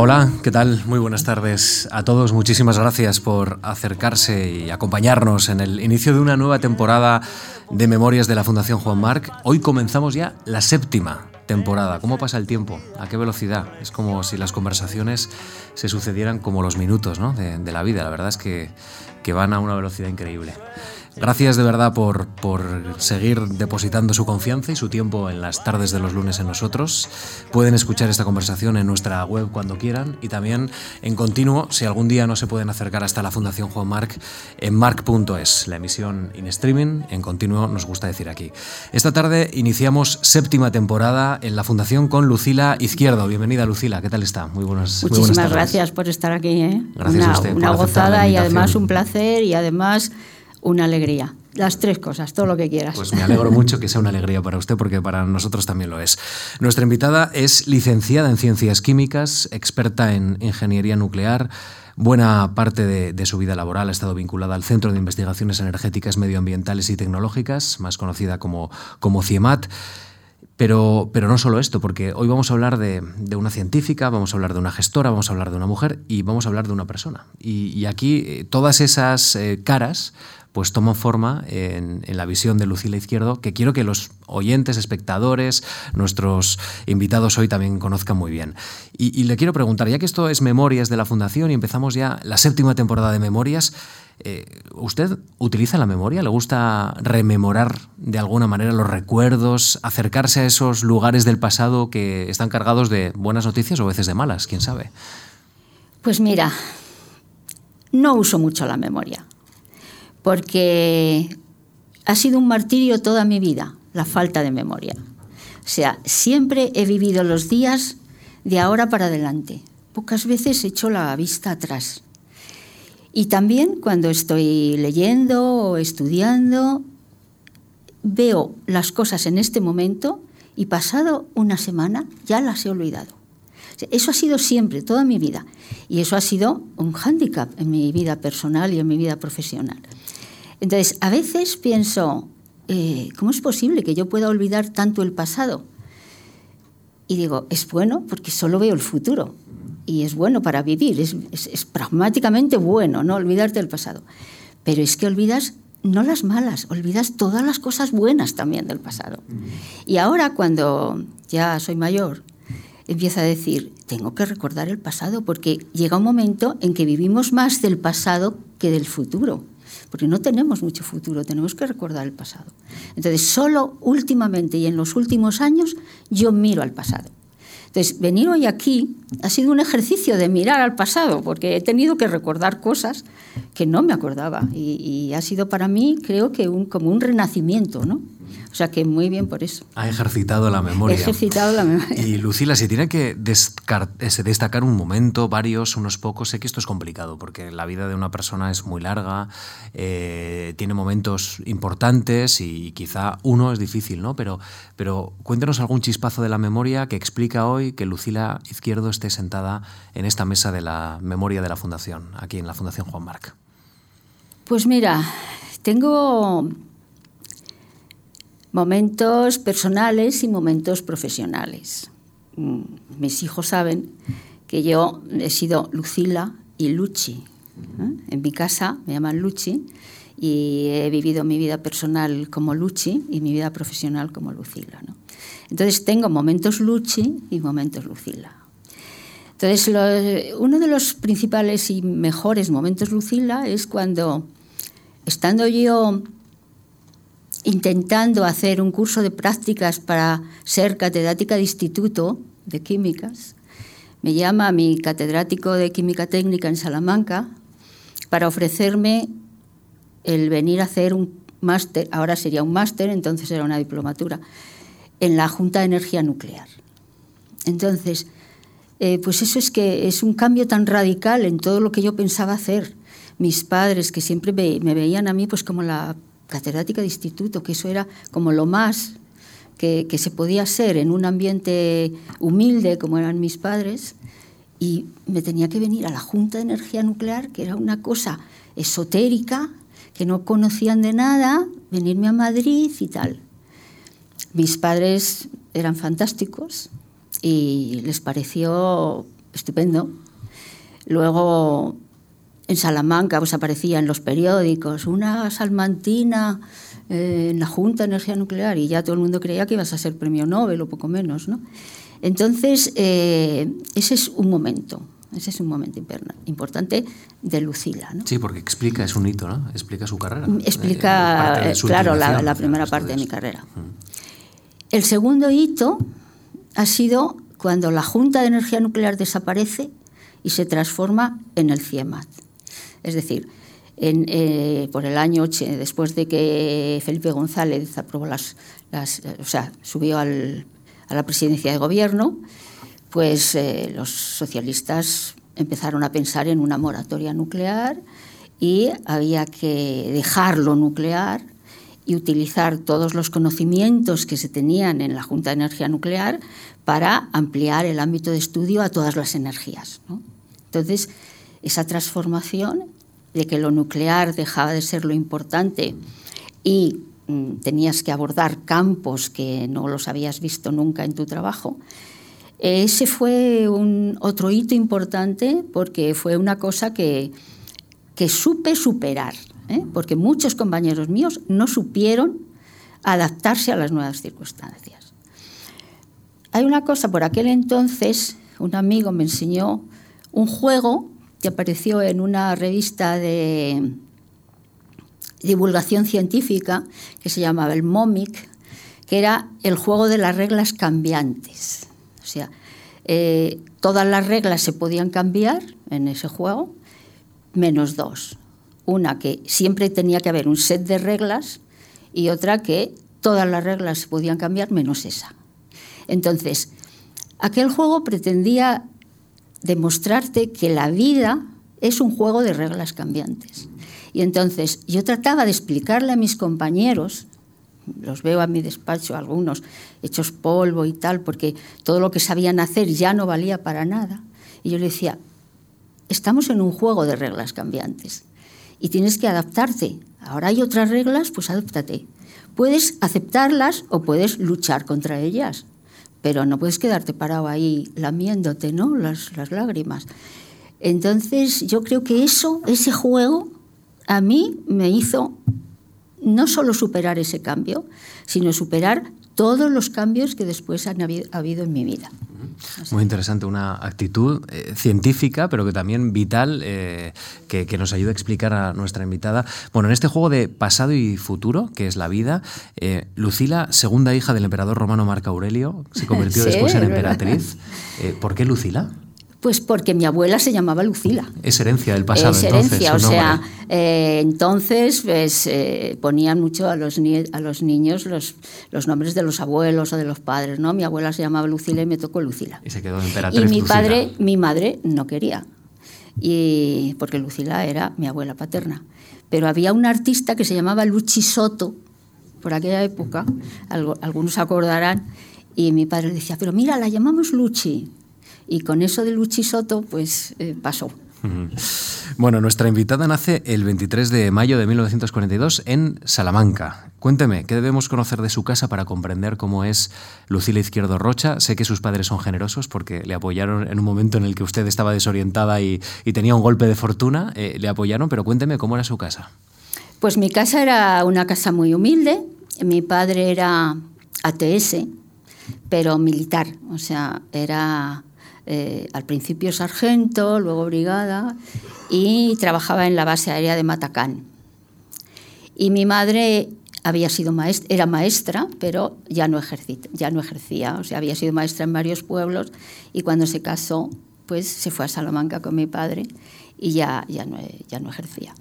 Hola, ¿qué tal? Muy buenas tardes a todos. Muchísimas gracias por acercarse y acompañarnos en el inicio de una nueva temporada de Memorias de la Fundación Juan Marc. Hoy comenzamos ya la séptima temporada. ¿Cómo pasa el tiempo? ¿A qué velocidad? Es como si las conversaciones se sucedieran como los minutos de, de la vida. La verdad es que, que van a una velocidad increíble. Gracias de verdad por, por, seguir depositando su confianza y su tiempo en las tardes de los lunes en nosotros. Pueden escuchar esta conversación en nuestra web cuando quieran y también en continuo, si algún día no se pueden acercar hasta la Fundación Juan Marc, en marc.es, la emisión in streaming, en continuo nos gusta decir aquí. Esta tarde iniciamos séptima temporada en la Fundación con Lucila Izquierdo. Bienvenida Lucila, ¿qué tal está? Muy buenas, Muchísimas gracias por estar aquí. ¿eh? Gracias una, a usted. Una gozada y además un placer y además una alegría. Las tres cosas, todo lo que quieras. Pues me alegro mucho que sea una alegría para usted porque para nosotros también lo es. Nuestra invitada es licenciada en Ciencias Químicas, experta en Ingeniería Nuclear. Buena parte de, su vida laboral ha estado vinculada al Centro de Investigaciones Energéticas, Medioambientales y Tecnológicas, más conocida como, como CIEMAT. Pero, pero, no solo esto, porque hoy vamos a hablar de, una científica, vamos a hablar de una gestora, vamos a hablar de una mujer y vamos a hablar de una persona. Y, aquí eh, todas esas eh, caras pues toman forma en, la visión de Lucila Izquierdo, que quiero que los oyentes, espectadores, nuestros invitados hoy también conozcan muy bien. Y, le quiero preguntar, ya que esto es Memorias de la Fundación y empezamos ya la séptima temporada de Memorias, eh, ¿usted utiliza la memoria? ¿Le gusta rememorar de alguna manera los recuerdos, acercarse a esos lugares del pasado que están cargados de buenas noticias o a veces de malas? ¿Quién sabe? Pues mira, no uso mucho la memoria porque ha sido un martirio toda mi vida, la falta de memoria. O sea, siempre he vivido los días de ahora para adelante. Pocas veces he hecho la vista atrás. Y también cuando estoy leyendo o estudiando, veo las cosas en este momento y pasado una semana ya las he olvidado. Eso ha sido siempre, toda mi vida. Y eso ha sido un hándicap en mi vida personal y en mi vida profesional. Entonces, a veces pienso, eh, ¿cómo es posible que yo pueda olvidar tanto el pasado? Y digo, es bueno porque solo veo el futuro. Y es bueno para vivir, es, es pragmáticamente bueno, no olvidarte del pasado. Pero es que olvidas no las malas, olvidas todas las cosas buenas también del pasado. Y ahora cuando ya soy mayor, empiezo a decir, tengo que recordar el pasado, porque llega un momento en que vivimos más del pasado que del futuro porque no tenemos mucho futuro, tenemos que recordar el pasado. Entonces, solo últimamente y en los últimos años yo miro al pasado. Entonces, venir hoy aquí ha sido un ejercicio de mirar al pasado, porque he tenido que recordar cosas que no me acordaba. Y, ha sido para mí, creo que un, como un renacimiento, ¿no? O sea que muy bien por eso. Ha ejercitado la memoria. He ejercitado la memoria. Y Lucila, si tiene que destacar un momento, varios, unos pocos, sé que esto es complicado porque la vida de una persona es muy larga, eh, tiene momentos importantes y quizá uno es difícil, ¿no? Pero, pero cuéntenos algún chispazo de la memoria que explica hoy que Lucila Izquierdo esté sentada en esta mesa de la memoria de la Fundación, aquí en la Fundación Juan Marc. Pues mira, tengo momentos personales y momentos profesionales. Mm, mis hijos saben que yo he sido Lucila y Luchi. ¿eh? En mi casa me llaman Luchi y he vivido mi vida personal como Luchi y mi vida profesional como Lucila. Entonces tengo momentos Luchi y momentos Lucila. Entonces uno de los principales y mejores momentos Lucila es cuando, estando yo intentando hacer un curso de prácticas para ser catedrática de instituto de químicas. Me llama mi catedrático de química técnica en Salamanca para ofrecerme el venir a hacer un máster, ahora sería un máster, entonces era una diplomatura, en la Junta de Energía Nuclear. Entonces, eh, pues eso es que es un cambio tan radical en todo lo que yo pensaba hacer. Mis padres, que siempre me veían a mí pues como la catedrática de instituto, que eso era como lo más que, se podía ser en un ambiente humilde como eran mis padres, y me tenía que venir a la Junta de Energía Nuclear, que era una cosa esotérica, que no conocían de nada, venirme a Madrid y tal. Mis padres eran fantásticos y les pareció estupendo. Luego en Salamanca pues aparecía en los periódicos una salmantina eh, en la Junta de Energía Nuclear y ya todo el mundo creía que ibas a ser premio Nobel o poco menos, ¿no? Entonces, eh, ese es un momento, ese es un momento importante de Lucila. ¿no? Sí, porque explica, es un hito, ¿no? Explica su carrera. Explica, eh, claro, la, primera parte de mi carrera. El segundo hito ha sido cuando la Junta de Energía Nuclear desaparece y se transforma en el CIEMAT. Es decir, eh, por el año, después de que Felipe González aprobó las, o sea, subió a la presidencia de gobierno, pues eh, los socialistas empezaron a pensar en una moratoria nuclear y había que dejarlo nuclear y utilizar todos los conocimientos que se tenían en la Junta de Energía Nuclear para ampliar el ámbito de estudio a todas las energías. Entonces, esa transformación de que lo nuclear dejaba de ser lo importante y mm, tenías que abordar campos que no los habías visto nunca en tu trabajo, ese fue un otro hito importante porque fue una cosa que, que supe superar, ¿eh? porque muchos compañeros míos no supieron adaptarse a las nuevas circunstancias. Hay una cosa, por aquel entonces un amigo me enseñó un juego que apareció en una revista de divulgación científica que se llamaba el MOMIC, que era el juego de las reglas cambiantes. O sea, eh, todas las reglas se podían cambiar en ese juego, menos dos. Una que siempre tenía que haber un set de reglas y otra que todas las reglas se podían cambiar menos esa. Entonces, aquel juego pretendía demostrarte que la vida es un juego de reglas cambiantes. Y entonces yo trataba de explicarle a mis compañeros, los veo a mi despacho algunos hechos polvo y tal, porque todo lo que sabían hacer ya no valía para nada. Y yo le decía, estamos en un juego de reglas cambiantes y tienes que adaptarte. Ahora hay otras reglas, pues adáptate. Puedes aceptarlas o puedes luchar contra ellas pero no puedes quedarte parado ahí lamiéndote, ¿no? Las, las lágrimas. Entonces, yo creo que eso, ese juego, a mí me hizo no solo superar ese cambio, sino superar todos los cambios que después han habido en mi vida. Muy interesante, una actitud eh, científica, pero que también vital, eh, que, nos ayuda a explicar a nuestra invitada. Bueno, en este juego de pasado y futuro, que es la vida, eh, Lucila, segunda hija del emperador romano Marco Aurelio, se convirtió después en emperatriz. ¿Por qué Lucila? Pues porque mi abuela se llamaba Lucila. Es herencia del pasado. Es herencia, o sea, eh, entonces pues, eh, ponían mucho a los, a los niños los, los, nombres de los abuelos o de los padres, ¿no? Mi abuela se llamaba Lucila y me tocó Lucila. Y se quedó emperatriz. Y mi padre, mi madre no quería, y, porque Lucila era mi abuela paterna. Pero había un artista que se llamaba Luchi Soto, por aquella época, algunos acordarán, y mi padre decía, pero mira, la llamamos Luchi. Y con eso de Luchi Soto, pues eh, pasó. Bueno, nuestra invitada nace el 23 de mayo de 1942 en Salamanca. Cuénteme, ¿qué debemos conocer de su casa para comprender cómo es Lucila Izquierdo Rocha? Sé que sus padres son generosos porque le apoyaron en un momento en el que usted estaba desorientada y, tenía un golpe de fortuna. Eh, le apoyaron, pero cuénteme cómo era su casa. Pues mi casa era una casa muy humilde. Mi padre era ATS, pero militar. O sea, era eh, al principio sargento, luego brigada, y trabajaba en la base aérea de Matacán. Y mi madre había sido maestra, era maestra, pero ya no, ya no ejercía, o sea, había sido maestra en varios pueblos y cuando se casó, pues se fue a Salamanca con mi padre y ya, ya, no, ya no ejercía.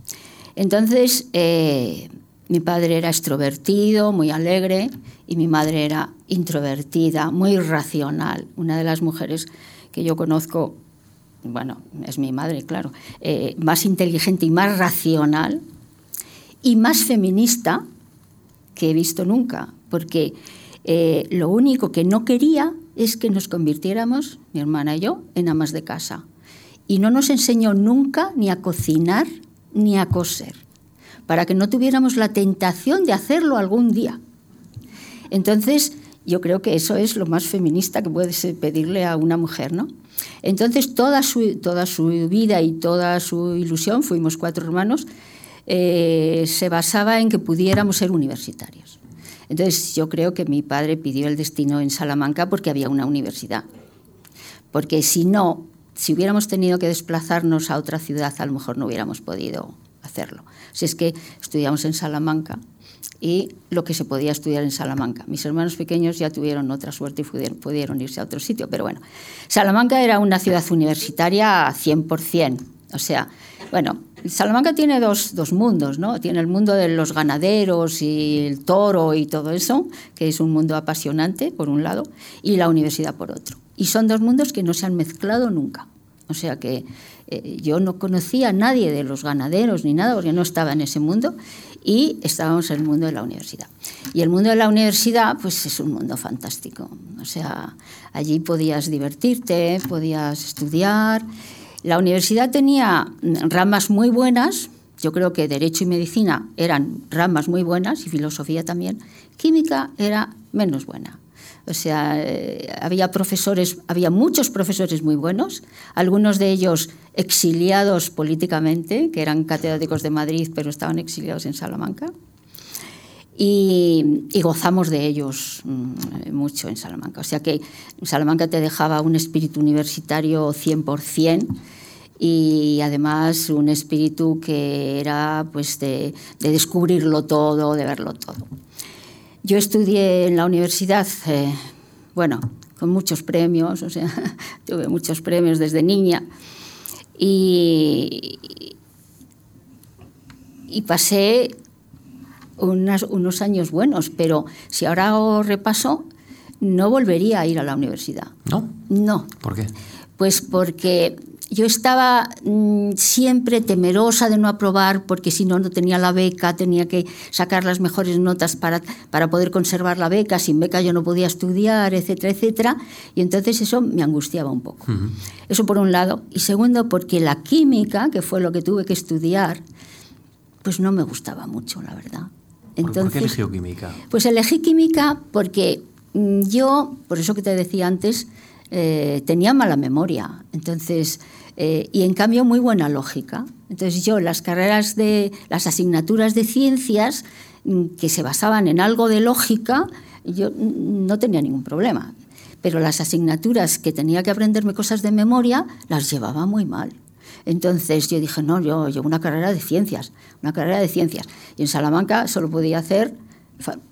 Entonces, eh, mi padre era extrovertido, muy alegre, y mi madre era introvertida, muy racional, una de las mujeres que yo conozco, bueno, es mi madre, claro, eh, más inteligente y más racional y más feminista que he visto nunca, porque eh, lo único que no quería es que nos convirtiéramos, mi hermana y yo, en amas de casa. Y no nos enseñó nunca ni a cocinar ni a coser, para que no tuviéramos la tentación de hacerlo algún día. Entonces, yo creo que eso es lo más feminista que puedes pedirle a una mujer, ¿no? Entonces, toda su, toda su vida y toda su ilusión, fuimos cuatro hermanos, eh, se basaba en que pudiéramos ser universitarios. Entonces, yo creo que mi padre pidió el destino en Salamanca porque había una universidad. Porque si no, si hubiéramos tenido que desplazarnos a otra ciudad, a lo mejor no hubiéramos podido hacerlo. Si es que estudiamos en Salamanca, y lo que se podía estudiar en Salamanca. Mis hermanos pequeños ya tuvieron otra suerte y pudieron, irse a otro sitio, pero bueno, Salamanca era una ciudad universitaria 100%. O sea, bueno, Salamanca tiene dos, dos, mundos, ¿no? Tiene el mundo de los ganaderos y el toro y todo eso, que es un mundo apasionante, por un lado, y la universidad por otro. Y son dos mundos que no se han mezclado nunca. O sea que eh, yo no conocía a nadie de los ganaderos ni nada, porque no estaba en ese mundo, y estábamos en el mundo de la universidad. Y el mundo de la universidad, pues es un mundo fantástico. O sea, allí podías divertirte, podías estudiar. La universidad tenía ramas muy buenas, yo creo que Derecho y Medicina eran ramas muy buenas, y Filosofía también. Química era menos buena. O sea, eh, había profesores, había muchos profesores muy buenos, algunos de ellos exiliados políticamente, que eran catedráticos de Madrid, pero estaban exiliados en Salamanca. Y, gozamos de ellos mm, mucho en Salamanca. O sea que Salamanca te dejaba un espíritu universitario 100% y además un espíritu que era pues de, de descubrirlo todo, de verlo todo. Yo estudié en la universidad, eh, bueno, con muchos premios, o sea, tuve muchos premios desde niña y, y pasé unos años buenos, pero si ahora hago repaso, no volvería a ir a la universidad. ¿No? No. ¿Por qué? Pues porque yo estaba mm, siempre temerosa de no aprobar porque si no, no tenía la beca, tenía que sacar las mejores notas para, para poder conservar la beca, sin beca yo no podía estudiar, etcétera, etcétera. Y entonces eso me angustiaba un poco. Eso por un lado. Y segundo, porque la química, que fue lo que tuve que estudiar, pues no me gustaba mucho, la verdad. Entonces, ¿Por qué eligió química? Pues elegí química porque mm, yo, por eso que te decía antes, eh, tenía mala memoria. Entonces, eh, y en cambio muy buena lógica. Entonces yo las carreras de las asignaturas de ciencias mm, que se basaban en algo de lógica, yo no tenía ningún problema. Pero las asignaturas que tenía que aprenderme cosas de memoria las llevaba muy mal. Entonces yo dije, no, yo llevo una carrera de ciencias, una carrera de ciencias. Y en Salamanca solo podía hacer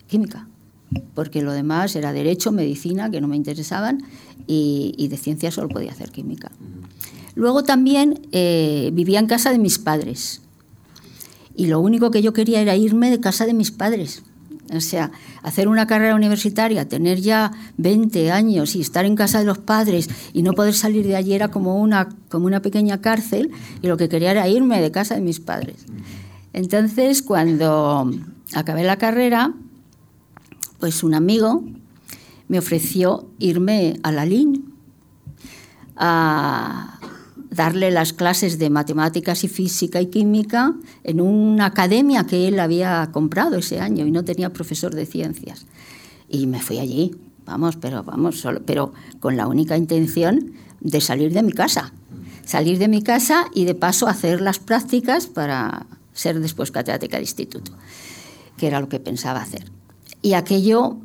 química, porque lo demás era derecho, medicina, que no me interesaban, y, y de ciencias solo podía hacer química. Luego también eh, vivía en casa de mis padres. Y lo único que yo quería era irme de casa de mis padres. O sea, hacer una carrera universitaria, tener ya 20 años y estar en casa de los padres y no poder salir de allí era como una, como una pequeña cárcel y lo que quería era irme de casa de mis padres. Entonces, cuando acabé la carrera, pues un amigo me ofreció irme a la LIN a, darle las clases de matemáticas y física y química en una academia que él había comprado ese año y no tenía profesor de ciencias. Y me fui allí, vamos, pero vamos, solo, pero con la única intención de salir de mi casa. Salir de mi casa y de paso hacer las prácticas para ser después catedrática de instituto, que era lo que pensaba hacer. Y aquello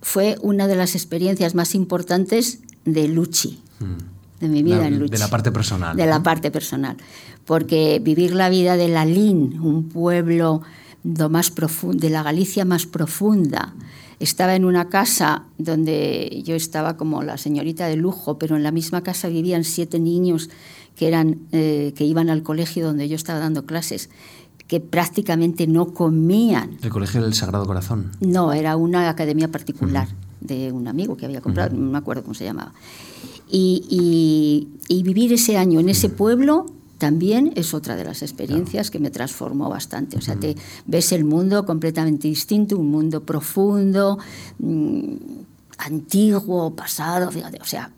fue una de las experiencias más importantes de Luchi. Mm de mi vida en lucha. De la parte personal. De la parte personal. Porque vivir la vida de Lalín, un pueblo más de la Galicia más profunda, estaba en una casa donde yo estaba como la señorita de lujo, pero en la misma casa vivían siete niños que, eran, eh, que iban al colegio donde yo estaba dando clases que prácticamente no comían. ¿El Colegio del Sagrado Corazón? No, era una academia particular de un amigo que había comprado, no me acuerdo cómo se llamaba. Y, vivir ese año en ese pueblo también es otra de las experiencias que me transformó bastante. O sea, te ves el mundo completamente distinto, un mundo profundo, mm, antiguo, pasado, fíjate, o sea,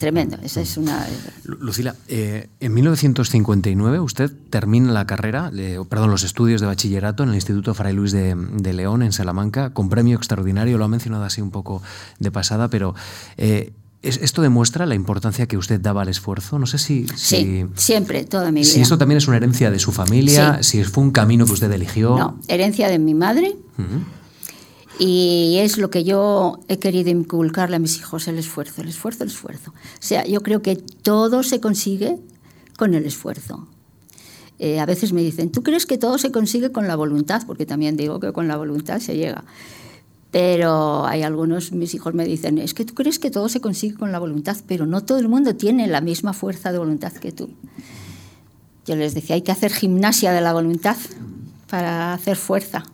tremendo. Esa es una. Lucila, eh, en 1959 usted termina la carrera, perdón, los estudios de bachillerato en el Instituto Fray Luis de, León, en Salamanca, con premio extraordinario. Lo ha mencionado así un poco de pasada, pero. Eh, ¿Esto demuestra la importancia que usted daba al esfuerzo? No sé si... sí, siempre, toda mi vida. Si esto también es una herencia de su familia, si fue un camino que usted eligió. No, herencia de mi madre. Y es lo que yo he querido inculcarle a mis hijos, el esfuerzo, el esfuerzo, el esfuerzo. O sea, yo creo que todo se consigue con el esfuerzo. Eh, a veces me dicen, ¿tú crees que todo se consigue con la voluntad? Porque también digo que con la voluntad se llega. Pero hay algunos, mis hijos me dicen, es que tú crees que todo se consigue con la voluntad, pero no todo el mundo tiene la misma fuerza de voluntad que tú. Yo les decía, hay que hacer gimnasia de la voluntad para hacer fuerza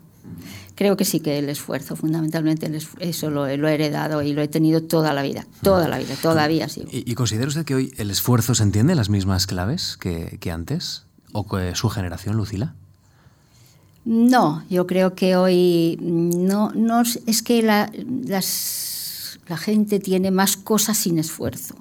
creo que sí que el esfuerzo, fundamentalmente eso lo, he heredado y lo he tenido toda la vida, toda la vida, todavía sí. ¿Y, considera usted que hoy el esfuerzo se entiende las mismas claves que, antes? ¿O que su generación, Lucila? No, yo creo que hoy no, no es que la, la gente tiene más cosas sin esfuerzo.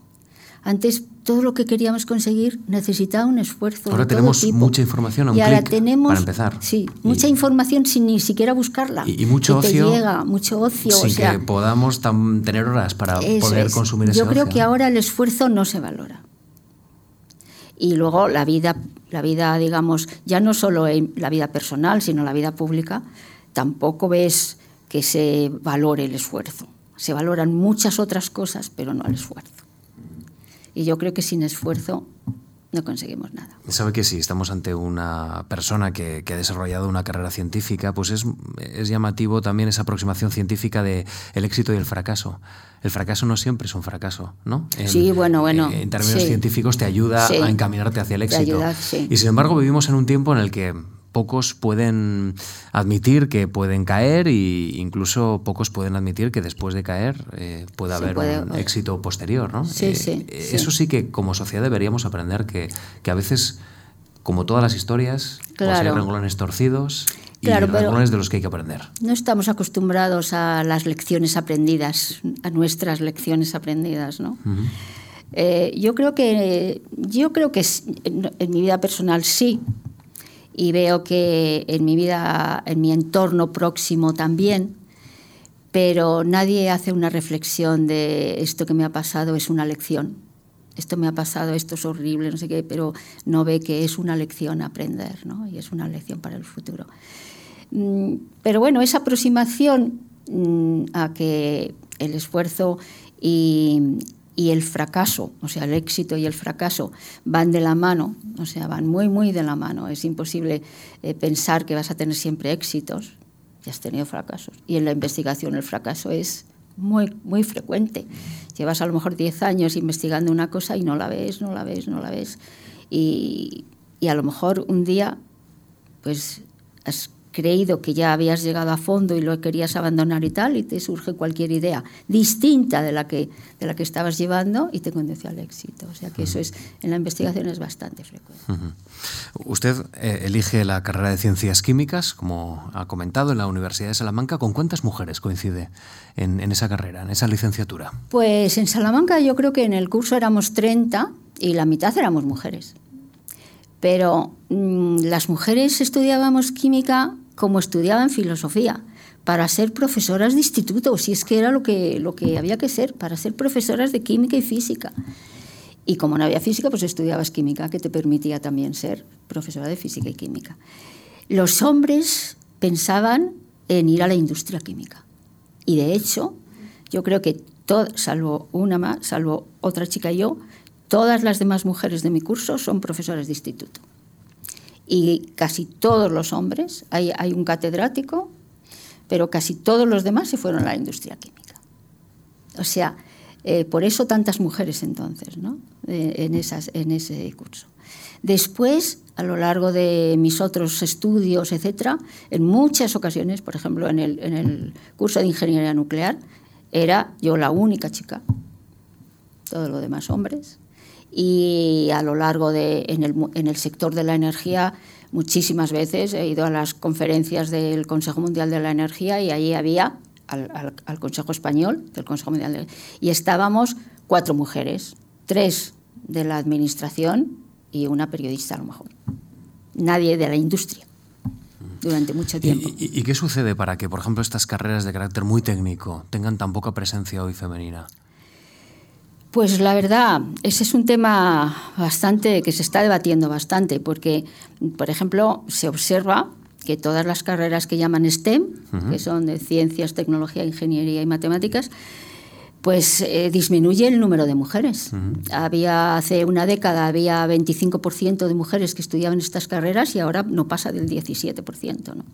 Antes todo lo que queríamos conseguir necesitaba un esfuerzo. Ahora tenemos mucha información a un y ahora tenemos, para empezar. Sí, mucha información sin ni siquiera buscarla. Y, mucho ocio. llega, mucho ocio. Sin que podamos tener horas para poder consumir ese Yo creo que ahora el esfuerzo no se valora. Y luego la vida, la vida, digamos, ya no solo en la vida personal, sino la vida pública, tampoco ves que se valore el esfuerzo. Se valoran muchas otras cosas, pero no el esfuerzo. Y yo creo que sin esfuerzo no conseguimos nada. Sabe que si estamos ante una persona que, ha desarrollado una carrera científica, pues es, es, llamativo también esa aproximación científica de el éxito y el fracaso. El fracaso no siempre es un fracaso, ¿no? sí, bueno, bueno. En, términos científicos te ayuda a encaminarte hacia el éxito. y sin embargo vivimos en un tiempo en el que pocos pueden admitir que pueden caer e incluso pocos pueden admitir que después de caer eh, puede haber un éxito posterior. ¿no? Sí, eh, sí, eso sí que como sociedad deberíamos aprender que, que a veces, como todas las historias, pues hay renglones torcidos y renglones de los que hay que aprender. No estamos acostumbrados a las lecciones aprendidas, a nuestras lecciones aprendidas. ¿no? Eh, yo creo que yo creo que en mi vida personal sí y veo que en mi vida, en mi entorno próximo también, pero nadie hace una reflexión de esto que me ha pasado es una lección. Esto me ha pasado, esto es horrible, no sé qué, pero no ve que es una lección aprender, ¿no? Y es una lección para el futuro. Mm, pero bueno, esa aproximación mm, a que el esfuerzo y, y el fracaso, o sea, el éxito y el fracaso van de la mano, o sea, van muy, muy de la mano. Es imposible eh, pensar que vas a tener siempre éxitos, ya has tenido fracasos. Y en la investigación el fracaso es muy, muy frecuente. Llevas a lo mejor 10 años investigando una cosa y no la ves, no la ves, no la ves. Y, y a lo mejor un día, pues has creído que ya habías llegado a fondo y lo querías abandonar y tal, y te surge cualquier idea distinta de la que, de la que estabas llevando y te conduce al éxito. O sea que eso es, en la investigación es bastante frecuente. Usted eh, elige la carrera de Ciencias Químicas, como ha comentado, en la Universidad de Salamanca. ¿Con cuántas mujeres coincide en, en esa carrera, en esa licenciatura? Pues en Salamanca yo creo que en el curso éramos 30 y la mitad éramos mujeres. Pero mm, las mujeres estudiábamos química como estudiaban filosofía, para ser profesoras de instituto, si es que era lo que, lo que había que ser, para ser profesoras de química y física. Y como no había física, pues estudiabas química, que te permitía también ser profesora de física y química. Los hombres pensaban en ir a la industria química. Y de hecho, yo creo que, salvo una más, salvo otra chica y yo, todas las demás mujeres de mi curso son profesoras de instituto y casi todos los hombres, hay, hay un catedrático, pero casi todos los demás se fueron a la industria química. O sea, eh, por eso tantas mujeres entonces, ¿no? en, esas, en ese curso. Después, a lo largo de mis otros estudios, etcétera, en muchas ocasiones, por ejemplo, en el, en el curso de ingeniería nuclear, era yo la única chica, todo lo demás hombres, y a lo largo de, en el, en el sector de la energía, muchísimas veces he ido a las conferencias del Consejo Mundial de la Energía y allí había al, al, Consejo Español del Consejo Mundial de y estábamos cuatro mujeres tres de la administración y una periodista a lo mejor. Nadie de la industria durante mucho tiempo. ¿Y, qué sucede para que, por ejemplo, estas carreras de carácter muy técnico tengan tan poca presencia hoy femenina? Pues la verdad, ese es un tema bastante que se está debatiendo bastante, porque, por ejemplo, se observa que todas las carreras que llaman STEM, que son de ciencias, tecnología, ingeniería y matemáticas, pues eh, disminuye el número de mujeres. Había hace una década había 25% de mujeres que estudiaban estas carreras y ahora no pasa del 17%. ¿no?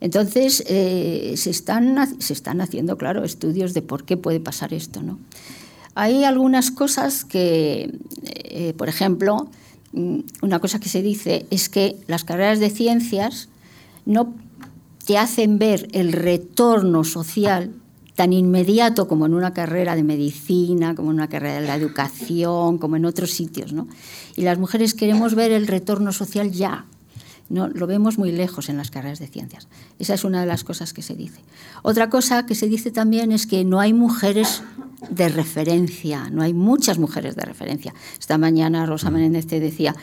Entonces eh, se, están, se están haciendo, claro, estudios de por qué puede pasar esto. ¿no? Hay algunas cosas que, eh, por ejemplo, mm, una cosa que se dice es que las carreras de ciencias no te hacen ver el retorno social tan inmediato como en una carrera de medicina, como en una carrera de la educación, como en otros sitios. ¿no? Y las mujeres queremos ver el retorno social ya. No, lo vemos muy lejos en las carreras de ciencias. Esa es una de las cosas que se dice. Otra cosa que se dice también es que no hay mujeres de referencia, no hay muchas mujeres de referencia. Esta mañana Rosa Menéndez te decía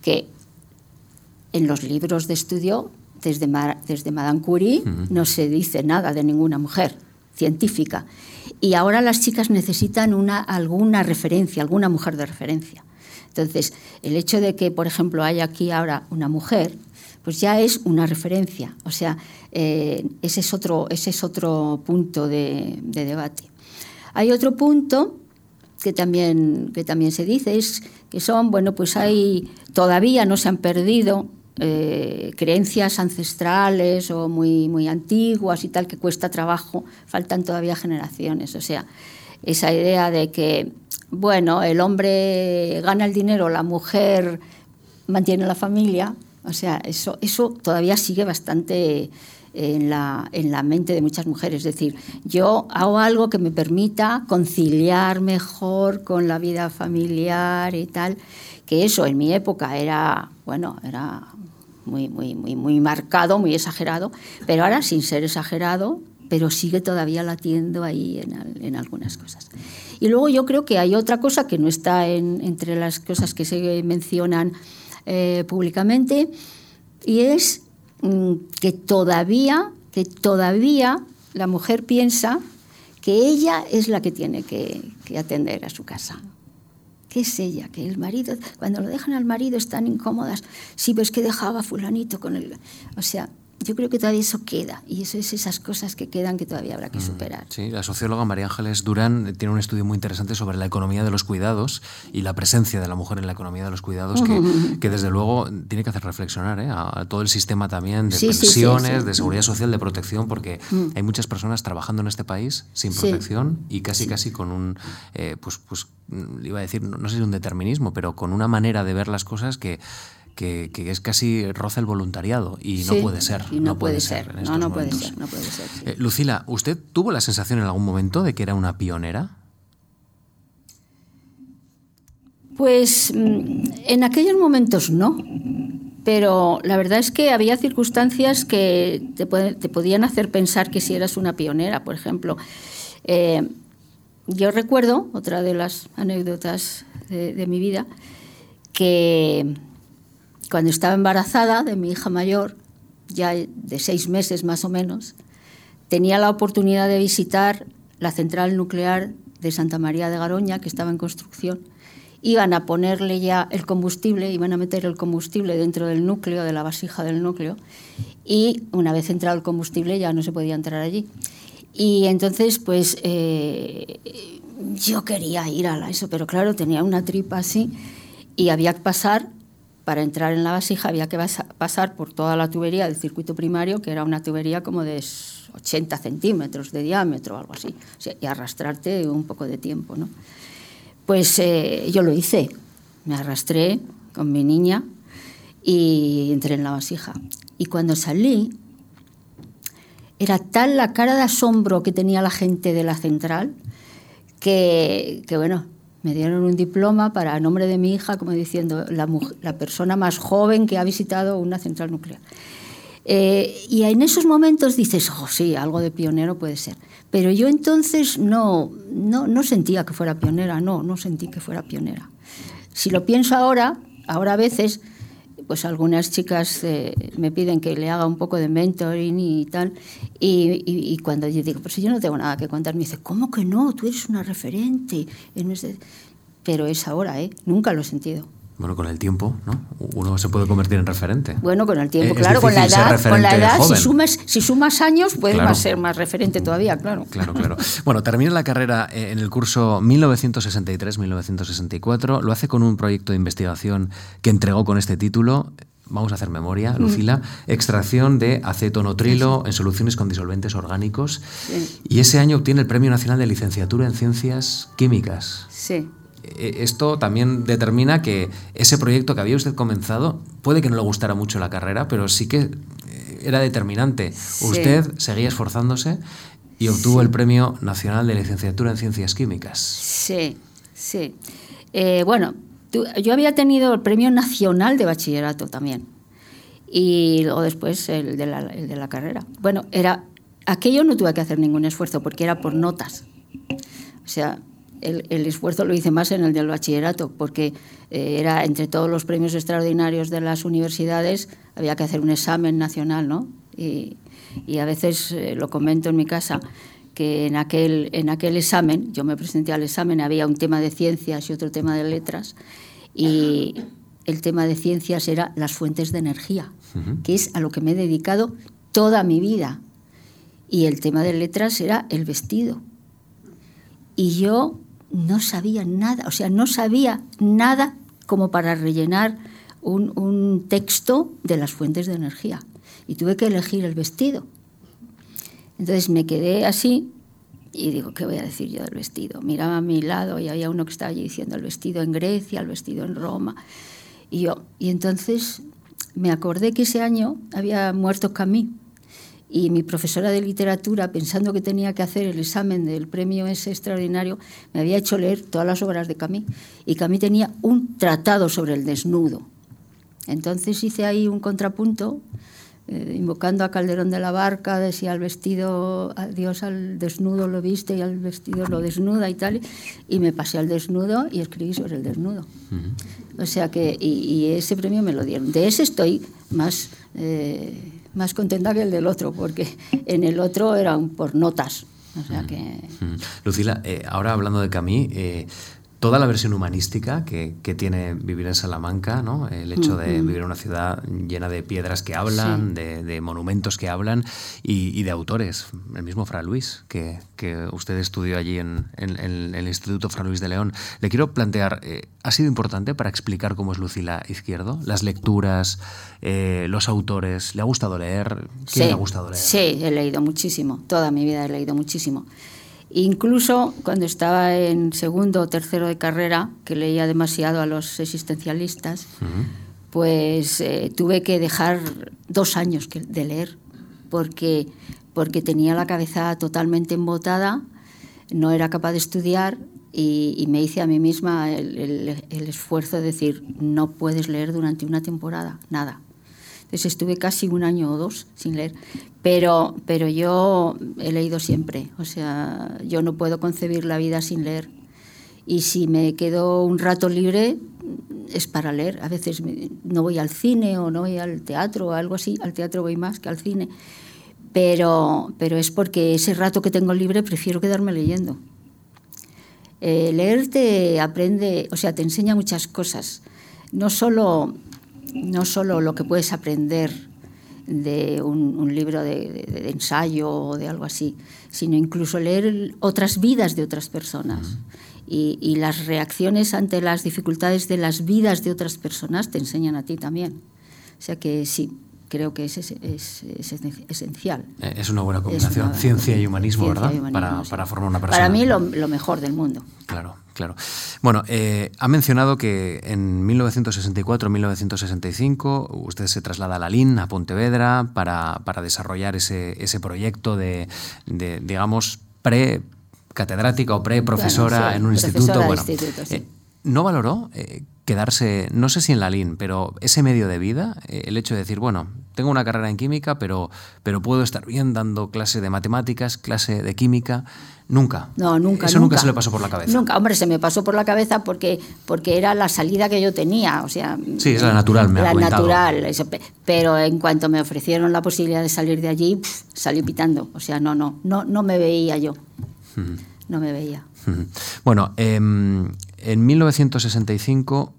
que en los libros de estudio, desde, desde Madame Curie, no se dice nada de ninguna mujer científica. Y ahora las chicas necesitan una, alguna referencia, alguna mujer de referencia. Entonces, el hecho de que, por ejemplo, haya aquí ahora una mujer, pues ya es una referencia. O sea, eh, ese, es otro, ese es otro punto de, de, debate. Hay otro punto que también, que también se dice, es que son, bueno, pues hay, todavía no se han perdido eh, creencias ancestrales o muy, muy antiguas y tal, que cuesta trabajo, faltan todavía generaciones. O sea, esa idea de que, bueno, el hombre gana el dinero, la mujer mantiene la familia, o sea, eso, eso todavía sigue bastante en la, en la mente de muchas mujeres. Es decir, yo hago algo que me permita conciliar mejor con la vida familiar y tal, que eso en mi época era, bueno, era muy, muy, muy, muy marcado, muy exagerado, pero ahora sin ser exagerado, pero sigue todavía latiendo ahí en, en algunas cosas. Y luego yo creo que hay otra cosa que no está en, entre las cosas que se mencionan eh, públicamente, y es que todavía, que todavía la mujer piensa que ella es la que tiene que, atender a su casa. ¿Qué es ella? Que el marido, cuando lo dejan al marido están incómodas. Sí, pues que dejaba fulanito con el... O sea, yo creo que todavía eso queda y eso es esas cosas que quedan que todavía habrá que mm, superar. Sí, la socióloga María Ángeles Durán tiene un estudio muy interesante sobre la economía de los cuidados y la presencia de la mujer en la economía de los cuidados que, que desde luego tiene que hacer reflexionar ¿eh? a, todo el sistema también de pensiones, de seguridad social, de protección, porque mm. hay muchas personas trabajando en este país sin protección y casi casi con un, eh, pues, pues iba a decir, no sé si un determinismo, pero con una manera de ver las cosas que que, es casi roza el voluntariado y no puede ser. no, puede, ser. no, no puede ser, no puede ser. Eh, Lucila, ¿usted tuvo la sensación en algún momento de que era una pionera? Pues mm, en aquellos momentos no, pero la verdad es que había circunstancias que te, podían hacer pensar que si eras una pionera, por ejemplo. Eh, yo recuerdo, otra de las anécdotas de mi vida, que cuando estaba embarazada de mi hija mayor, ya de seis meses más o menos, tenía la oportunidad de visitar la central nuclear de Santa María de Garoña, que estaba en construcción. Iban a ponerle ya el combustible, iban a meter el combustible dentro del núcleo, de la vasija del núcleo, y una vez entrado el combustible ya no se podía entrar allí. Y entonces, pues eh, yo quería ir a eso, pero claro, tenía una tripa así y había que pasar para entrar en la vasija había que pasar por toda la tubería del circuito primario, que era una tubería como de 80 centímetros de diámetro o algo así, y arrastrarte un poco de tiempo. ¿no? Pues eh, yo lo hice, me arrastré con mi niña y entré en la vasija. Y cuando salí, era tal la cara de asombro que tenía la gente de la central que, que bueno, me dieron un diploma para nombre de mi hija, como diciendo, la, la persona más joven que ha visitado una central nuclear. Eh, y en esos momentos dices, oh, sí, algo de pionero puede ser. Pero yo entonces no, no, no sentía que fuera pionera, no, no sentí que fuera pionera. Si lo pienso ahora, ahora a veces pues algunas chicas eh, me piden que le haga un poco de mentoring y tal, y, cuando yo digo, pues yo no tengo nada que contar, me dice, ¿cómo que no? Tú eres una referente. Pero es ahora, ¿eh? Nunca lo he sentido. Bueno, con el tiempo, ¿no? Uno se puede convertir en referente. Bueno, con el tiempo, claro, con la edad, con la edad si sumas, si sumas años, puedes ser más referente todavía, claro. Claro, claro. Bueno, termina la carrera eh, en el curso 1963-1964, lo hace con un proyecto de investigación que entregó con este título, vamos a hacer memoria, mm. Lucila, extracción de acetonotrilo en soluciones con disolventes orgánicos. Y ese año obtiene el Premio Nacional de Licenciatura en Ciencias Químicas. Sí. E, esto también determina que ese proyecto que había usted comenzado, puede que no le gustara mucho la carrera, pero sí que eh, era determinante. Usted seguía esforzándose y obtuvo el Premio Nacional de Licenciatura en Ciencias Químicas. Sí, sí. Eh, bueno, yo había tenido el Premio Nacional de Bachillerato también. Y luego después el de, la, el de la carrera. Bueno, era aquello no tuve que hacer ningún esfuerzo porque era por notas. O sea, el, esfuerzo lo hice más en el del bachillerato, porque eh, era entre todos los premios extraordinarios de las universidades, había que hacer un examen nacional, ¿no? Y, a veces eh, lo comento en mi casa, que en aquel, en aquel examen, yo me presenté al examen, había un tema de ciencias y otro tema de letras, y el tema de ciencias era las fuentes de energía, que es a lo que me he dedicado toda mi vida. Y el tema de letras era el vestido. Y yo no sabía nada, o sea, no sabía nada como para rellenar un, texto de las fuentes de energía. Y tuve que elegir el vestido. Entonces me quedé así y digo, ¿qué voy a decir yo del vestido? Miraba a mi lado y había uno que estaba allí diciendo el vestido en Grecia, el vestido en Roma. Y yo, y entonces me acordé que ese año había muerto Camille y mi profesora de literatura, pensando que tenía que hacer el examen del premio ese extraordinario, me había hecho leer todas las obras de Camille y Camille tenía un tratado sobre el desnudo. Entonces hice ahí un contrapunto, eh, invocando a Calderón de la Barca, decía al vestido, Dios al desnudo lo viste y al vestido lo desnuda y tal, y me pasé al desnudo y escribí sobre el desnudo. O sea que, y, ese premio me lo dieron. De ese estoy más... Eh, más contenta que el del otro, porque en el otro eran por notas. O sea que... Lucila, eh, ahora hablando de Camille, eh, toda la versión humanística que, tiene vivir en Salamanca, ¿no? el hecho de vivir en una ciudad llena de piedras que hablan, de, monumentos que hablan y, de autores. El mismo Fra Luis, que, usted estudió allí en, el Instituto Fra Luis de León. Le quiero plantear, eh, ¿ha sido importante para explicar cómo es Lucila Izquierdo? Las lecturas, eh, los autores, ¿le ha gustado leer? ¿Qué le ha gustado leer? Sí, he leído muchísimo, toda mi vida he leído muchísimo. Incluso cuando estaba en segundo o tercero de carrera, que leía demasiado a los existencialistas, pues eh, tuve que dejar dos años de leer, porque, porque tenía la cabeza totalmente embotada, no era capaz de estudiar y, me hice a mí misma el, el esfuerzo de decir, no puedes leer durante una temporada, nada. Entonces estuve casi un año o dos sin leer. Pero, pero yo he leído siempre, o sea, yo no puedo concebir la vida sin leer. Y si me quedo un rato libre, es para leer. A veces no voy al cine o no voy al teatro o algo así. Al teatro voy más que al cine. Pero, pero es porque ese rato que tengo libre prefiero quedarme leyendo. Eh, leer te aprende, o sea, te enseña muchas cosas. No solo, no solo lo que puedes aprender de un, libro de, ensayo o de algo así, sino incluso leer otras vidas de otras personas. y, y, las reacciones ante las dificultades de las vidas de otras personas te enseñan a ti también. O sea que sí, creo que es, es, esencial. Eh, es una buena combinación, ciencia y humanismo, ¿verdad? para, para, formar una persona. Para mí lo, lo mejor del mundo. Claro, claro. Bueno, eh, ha mencionado que en 1964-1965 usted se traslada a la LIN, a Pontevedra, para, para desarrollar ese, ese proyecto de, de digamos, pre catedrática o pre-profesora en un instituto. Bueno, eh, ¿No valoró quedarse, no sé si en la LIN, pero ese medio de vida, eh, el hecho de decir, bueno, tengo una carrera en química, pero, pero puedo estar bien dando clase de matemáticas, clase de química, nunca. No, nunca. Eso nunca, se le pasó por la cabeza. Nunca, hombre, se me pasó por la cabeza porque, porque era la salida que yo tenía, o sea... Sí, es la natural, me La natural, eso, pero en cuanto me ofrecieron la posibilidad de salir de allí, pff, salí pitando, o sea, no, no, no, no me veía yo, no me veía. Bueno, eh, en 1965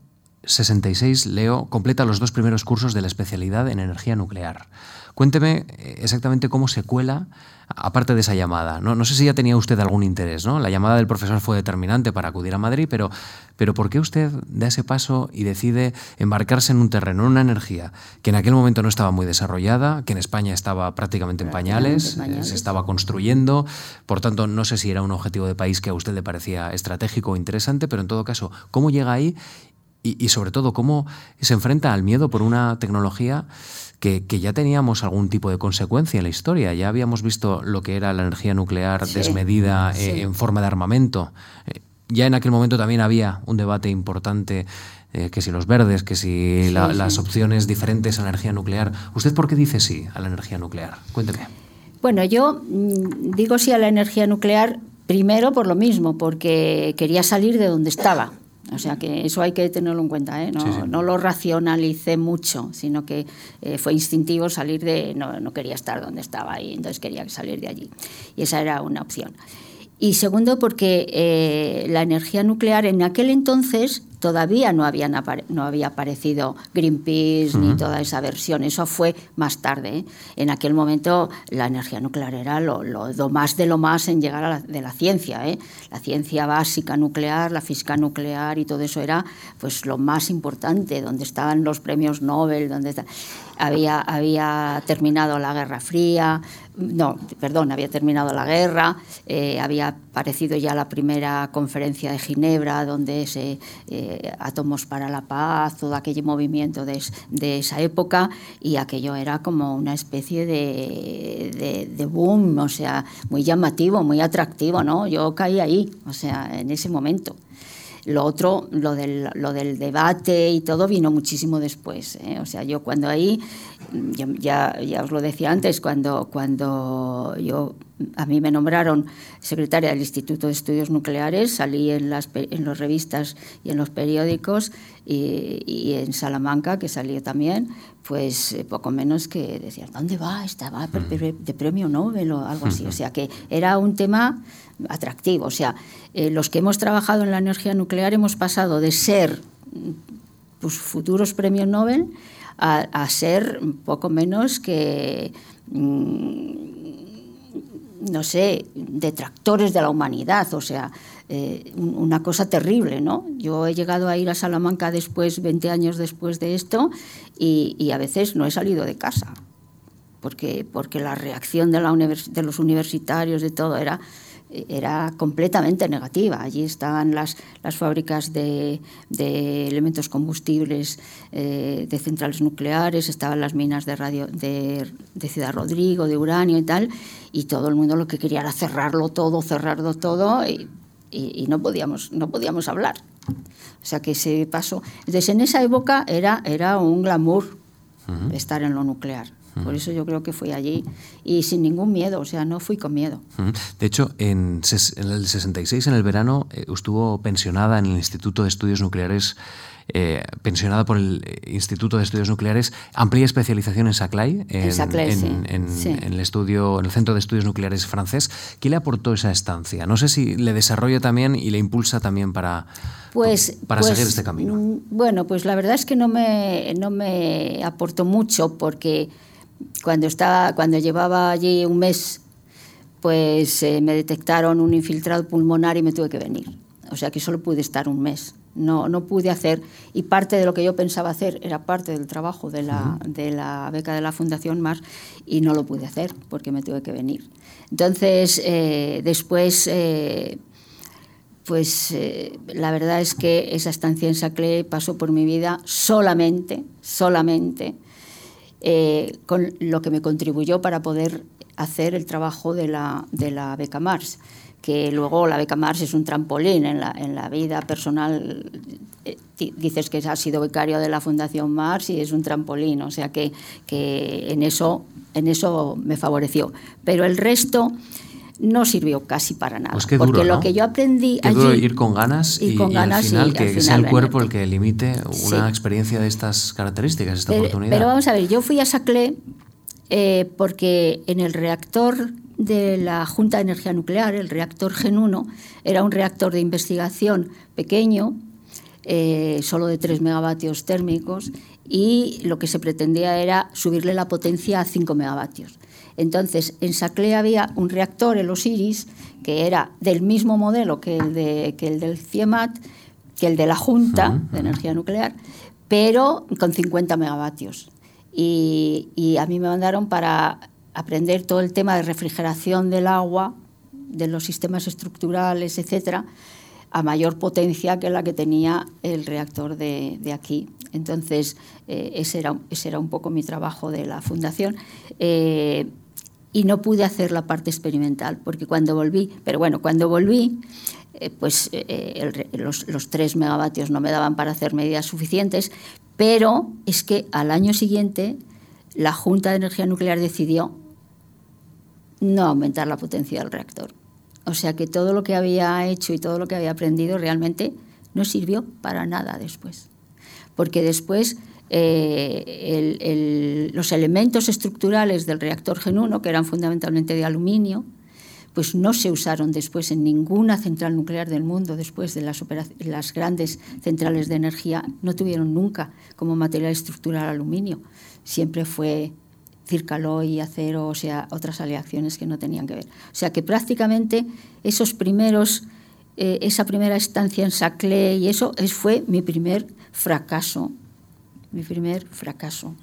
66, Leo completa los dos primeros cursos de la especialidad en energía nuclear. Cuénteme eh, exactamente cómo se cuela, aparte de esa llamada. No, no sé si ya tenía usted algún interés, ¿no? La llamada del profesor fue determinante para acudir a Madrid, pero, pero ¿por qué usted da ese paso y decide embarcarse en un terreno, en una energía que en aquel momento no estaba muy desarrollada, que en España estaba prácticamente en pañales, pañales. eh, se estaba construyendo, por tanto no sé si era un objetivo de país que a usted le parecía estratégico o interesante, pero en todo caso, ¿cómo llega ahí y, y, sobre todo, cómo se enfrenta al miedo por una tecnología que, que, ya teníamos algún tipo de consecuencia en la historia. Ya habíamos visto lo que era la energía nuclear Sí, desmedida sí. eh, en forma de armamento. Eh, ya en aquel momento también había un debate importante. eh, que si los verdes, que si Sí, las opciones diferentes a la energía nuclear. ¿Usted por qué dice sí a la energía nuclear? Cuénteme. Bueno, yo mm, digo sí a la energía nuclear primero por lo mismo, porque quería salir de donde estaba. O sea que eso hay que tenerlo en cuenta, ¿eh? no, Sí, sí. no lo racionalicé mucho, sino que eh, fue instintivo salir de... No, no quería estar donde estaba y entonces quería salir de allí. Y esa era una opción. Y segundo, porque eh, la energía nuclear en aquel entonces todavía no, habían apare- no había aparecido Greenpeace ni toda esa versión. Eso fue más tarde. ¿eh? En aquel momento la energía nuclear era lo, lo- lo más de lo más en llegar a la, de la ciencia. ¿eh? La ciencia básica nuclear, la física nuclear y todo eso era pues lo más importante, donde estaban los premios Nobel, donde está- había, había terminado la Guerra Fría, no, perdón, había terminado la guerra, eh, había aparecido ya la primera conferencia de Ginebra, donde se eh, átomos para la paz, todo aquel movimiento de, es- de esa época, y aquello era como una especie de, de boom, o sea, muy llamativo, muy atractivo, ¿no? Yo caí ahí, o sea, en ese momento. Lo otro, lo del, lo del debate y todo vino muchísimo después. ¿eh? O sea, yo cuando ahí, ya, ya, ya os lo decía antes, cuando, cuando yo, a mí me nombraron secretaria del Instituto de Estudios Nucleares, salí en las, en las revistas y en los periódicos y, y en Salamanca, que salió también, pues eh, poco menos que decían, ¿dónde va? Estaba de premio Nobel o algo así. O sea, que era un tema atractivo. O sea, eh, los que hemos trabajado en la energía nuclear hemos pasado de ser pues, futuros premios Nobel a, a ser poco menos que, mm, no sé, detractores de la humanidad. O sea, eh, un- una cosa terrible, ¿no? Yo he llegado a ir a Salamanca después, 20 años después de esto, y, a veces no he salido de casa porque, porque la reacción de, la de los universitarios, de todo, era, era completamente negativa. Allí estaban las, las fábricas de, de elementos combustibles eh, de centrales nucleares, estaban las minas de, radio, de, de Ciudad Rodrigo, de uranio y tal, y todo el mundo lo que quería era cerrarlo todo, cerrarlo todo, y, y- y no, podíamos, no podíamos hablar. O sea que ese paso. Entonces, en esa época era, era un glamour estar en lo nuclear. Por eso yo creo que fui allí y sin ningún miedo, o sea, no fui con miedo. De hecho, en, el 66, en el verano, eh, estuvo pensionada en el Instituto de Estudios Nucleares, eh, pensionada por el eh, Instituto de Estudios Nucleares, amplia especialización en Saclay, en, Saclay, en- sí. en- Sí. en el estudio, en el Centro de Estudios Nucleares francés. ¿Qué le aportó esa estancia? No sé si le desarrolla también y le impulsa también para, Pues, para pues, seguir este camino. mm, Bueno, pues la verdad es que no me, no me aportó mucho porque cuando, estaba, cuando llevaba allí un mes, pues eh, me detectaron un infiltrado pulmonar y me tuve que venir. O sea que solo pude estar un mes. No, no pude hacer, y parte de lo que yo pensaba hacer era parte del trabajo de la, de la beca de la Fundación Mars, y no lo pude hacer porque me tuve que venir. Entonces, eh, después... eh, pues eh, la verdad es que esa estancia en Saclay pasó por mi vida solamente, solamente, eh, con lo que me contribuyó para poder hacer el trabajo de la, de la beca Mars, que luego la beca Mars es un trampolín en la, en la vida personal. Eh, dices que has sido becario de la Fundación Mars y es un trampolín, o sea que, que en, eso, en eso me favoreció. Pero el resto no sirvió casi para nada. Pues porque lo que yo aprendí qué allí, ir con ganas y, con ganas al final, que sea el cuerpo el que limite una experiencia de estas características, esta oportunidad. Pero vamos a ver, yo fui a Saclé eh, porque en el reactor de la Junta de Energía Nuclear, el reactor Gen 1, era un reactor de investigación pequeño, eh, solo de 3 megavatios térmicos, y lo que se pretendía era subirle la potencia a 5 megavatios. Entonces, en Saclay había un reactor, el Osiris, que era del mismo modelo que el, de, que el del CIEMAT, que el de la Junta de Energía Nuclear, pero con 50 megavatios. Y, y a mí me mandaron para aprender todo el tema de refrigeración del agua, de los sistemas estructurales, etcétera, a mayor potencia que la que tenía el reactor de, de aquí. Entonces, eh, ese, era, ese era un poco mi trabajo de la fundación. Eh, y no pude hacer la parte experimental, porque cuando volví, pero bueno, cuando volví, eh, pues los, los 3 megavatios no me daban para hacer medidas suficientes, pero es que al año siguiente la Junta de Energía Nuclear decidió no aumentar la potencia del reactor. O sea que todo lo que había hecho y todo lo que había aprendido realmente no sirvió para nada después. Porque después eh, los elementos estructurales del reactor Gen 1, que eran fundamentalmente de aluminio, pues no se usaron después en ninguna central nuclear del mundo, después de las, las grandes centrales de energía, no tuvieron nunca como material estructural aluminio. Siempre fue circaló y acero, o sea, otras aleaciones que no tenían que ver. O sea que prácticamente esos primeros, eh, esa primera estancia en Saclay y eso es, fue mi primer fracaso, mi primer fracaso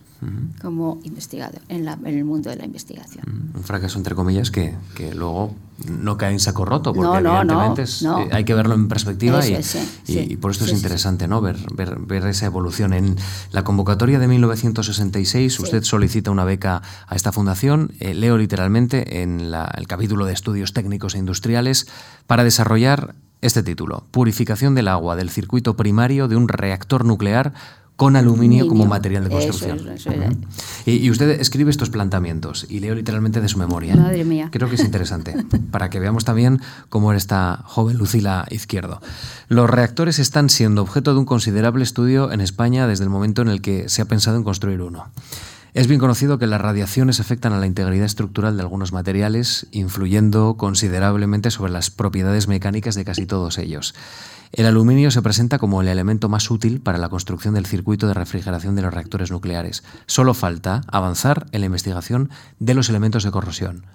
como investigador, en, el mundo de la investigación. Un fracaso, entre comillas, que, que luego no cae en saco roto, porque evidentemente eh, hay que verlo en perspectiva y, y, por esto es interesante ¿no? ver, ver, ver, esa evolución. En la convocatoria de 1966 usted solicita una beca a esta fundación, eh, leo literalmente en el capítulo de estudios técnicos e industriales, para desarrollar este título, Purificación del agua del circuito primario de un reactor nuclear con aluminio, como material de construcción. y, usted escribe estos planteamientos y leo literalmente de su memoria. Madre mía. Creo que es interesante para que veamos también cómo era esta joven Lucila Izquierdo. Los reactores están siendo objeto de un considerable estudio en España desde el momento en el que se ha pensado en construir uno. Es bien conocido que las radiaciones afectan a la integridad estructural de algunos materiales, influyendo considerablemente sobre las propiedades mecánicas de casi todos ellos. El aluminio se presenta como el elemento más útil para la construcción del circuito de refrigeración de los reactores nucleares. Solo falta avanzar en la investigación de los elementos de corrosión.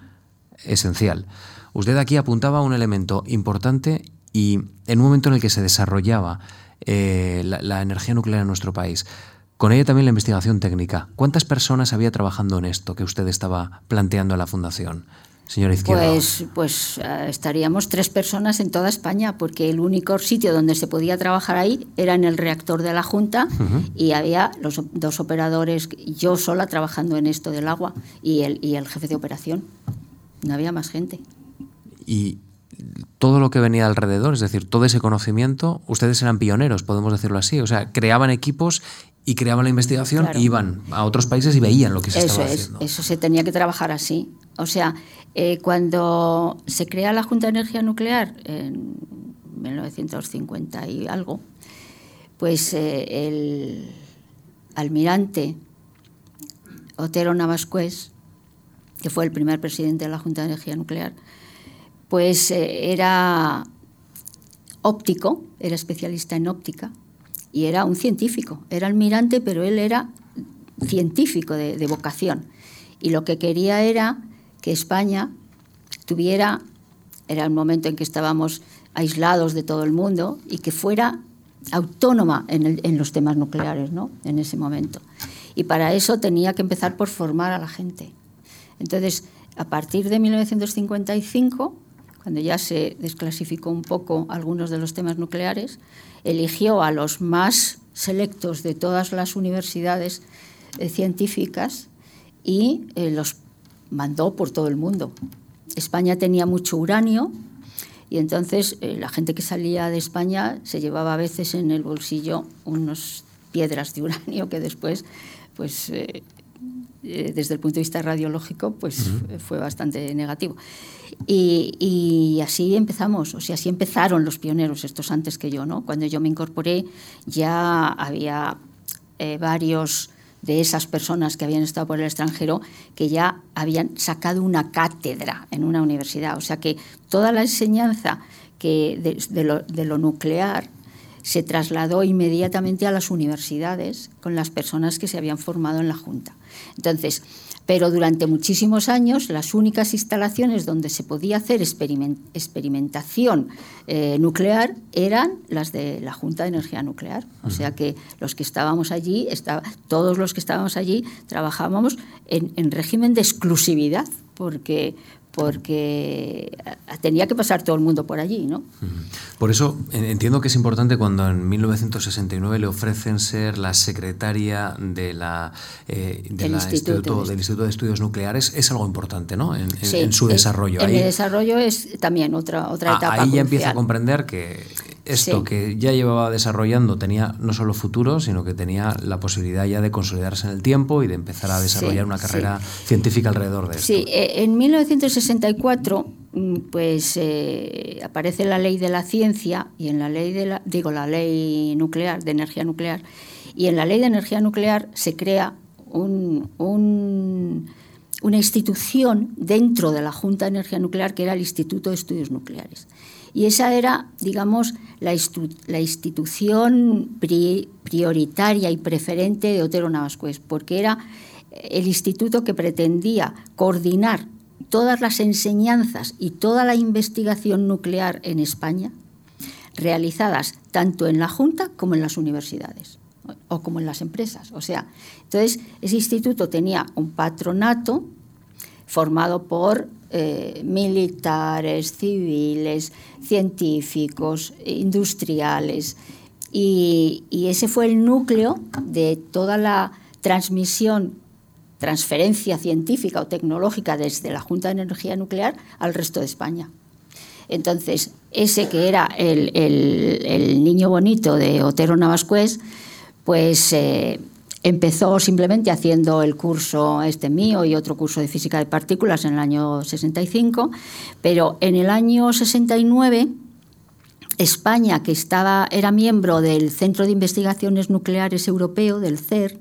Esencial. Usted aquí apuntaba a un elemento importante y en un momento en el que se desarrollaba eh, la, energía nuclear en nuestro país, con ella también la investigación técnica. ¿Cuántas personas había trabajando en esto que usted estaba planteando a la Fundación? Señora Izquierda? Pues, pues eh, estaríamos tres personas en toda España, porque el único sitio donde se podía trabajar ahí era en el reactor de la Junta y había los dos operadores, yo sola trabajando en esto del agua y el, y el jefe de operación. No había más gente. Y todo lo que venía alrededor, es decir, todo ese conocimiento, ustedes eran pioneros, podemos decirlo así, o sea, creaban equipos y creaban la investigación iban a otros países y veían lo que se estaba haciendo. Eso se tenía que trabajar así. O sea, eh, cuando se crea la Junta de Energía Nuclear en 1950 y algo, pues eh, el almirante Otero Navascués, que fue el primer presidente de la Junta de Energía Nuclear, pues eh, era óptico, era especialista en óptica y era un científico. Era almirante, pero él era científico de, vocación. Y lo que quería era que España tuviera, era el momento en que estábamos aislados de todo el mundo, y que fuera autónoma en, los temas nucleares, ¿no? En ese momento. Y para eso tenía que empezar por formar a la gente. Entonces, a partir de 1955 cuando ya se desclasificó un poco algunos de los temas nucleares, eligió a los más selectos de todas las universidades eh, científicas y eh, los mandó por todo el mundo. España tenía mucho uranio Y entonces eh, la gente que salía de España se llevaba a veces en el bolsillo unas piedras de uranio que después, pues, eh, eh, desde el punto de vista radiológico, pues fue bastante negativo. Y, y, así empezamos, o sea, así empezaron los pioneros, estos antes que yo, ¿no? Cuando yo me incorporé ya había varios de esas personas que habían estado por el extranjero que ya habían sacado una cátedra en una universidad. O sea que toda la enseñanza que de, lo, nuclear se trasladó inmediatamente a las universidades con las personas que se habían formado en la Junta. Entonces, pero durante muchísimos años las únicas instalaciones donde se podía hacer experimentación eh, nuclear eran las de la Junta de Energía Nuclear. O sea que los que estábamos allí, todos los que estábamos allí, trabajábamos en, en régimen de exclusividad, porque porque eh, tenía que pasar todo el mundo por allí, ¿no? Por eso entiendo que es importante cuando en 1969 le ofrecen ser la secretaria de la, eh, del este. Instituto de Estudios Nucleares, es algo importante, ¿no? En, su desarrollo. En, ahí, el desarrollo es también otra, otra etapa. Ahí ya empieza a comprender que esto que ya llevaba desarrollando tenía no solo futuro, sino que tenía la posibilidad ya de consolidarse en el tiempo y de empezar a desarrollar una carrera científica alrededor de esto. Sí, e, en 1969 64 mm, pues eh, aparece la ley de la ciencia y en la ley de la, digo la ley nuclear de energía nuclear y en la ley de energía nuclear se crea una institución dentro de la Junta de Energía Nuclear que era el Instituto de Estudios Nucleares. Y esa era digamos la, institución prioritaria y preferente de Otero Navascués porque era el instituto que pretendía coordinar todas las enseñanzas y toda la investigación nuclear en España, realizadas tanto en la Junta como en las universidades o como en las empresas. O sea, entonces ese instituto tenía un patronato formado por eh, militares, civiles, científicos, industriales. Y, ese fue el núcleo de toda la transmisión, transferencia científica o tecnológica desde la Junta de Energía Nuclear al resto de España. Entonces, ese que era el, niño bonito de Otero Navascués, pues eh, Empezó simplemente haciendo el curso este mío y otro curso de física de partículas en el año 65, pero en el año 69 España, que estaba, era miembro del Centro de Investigaciones Nucleares Europeo, del CER,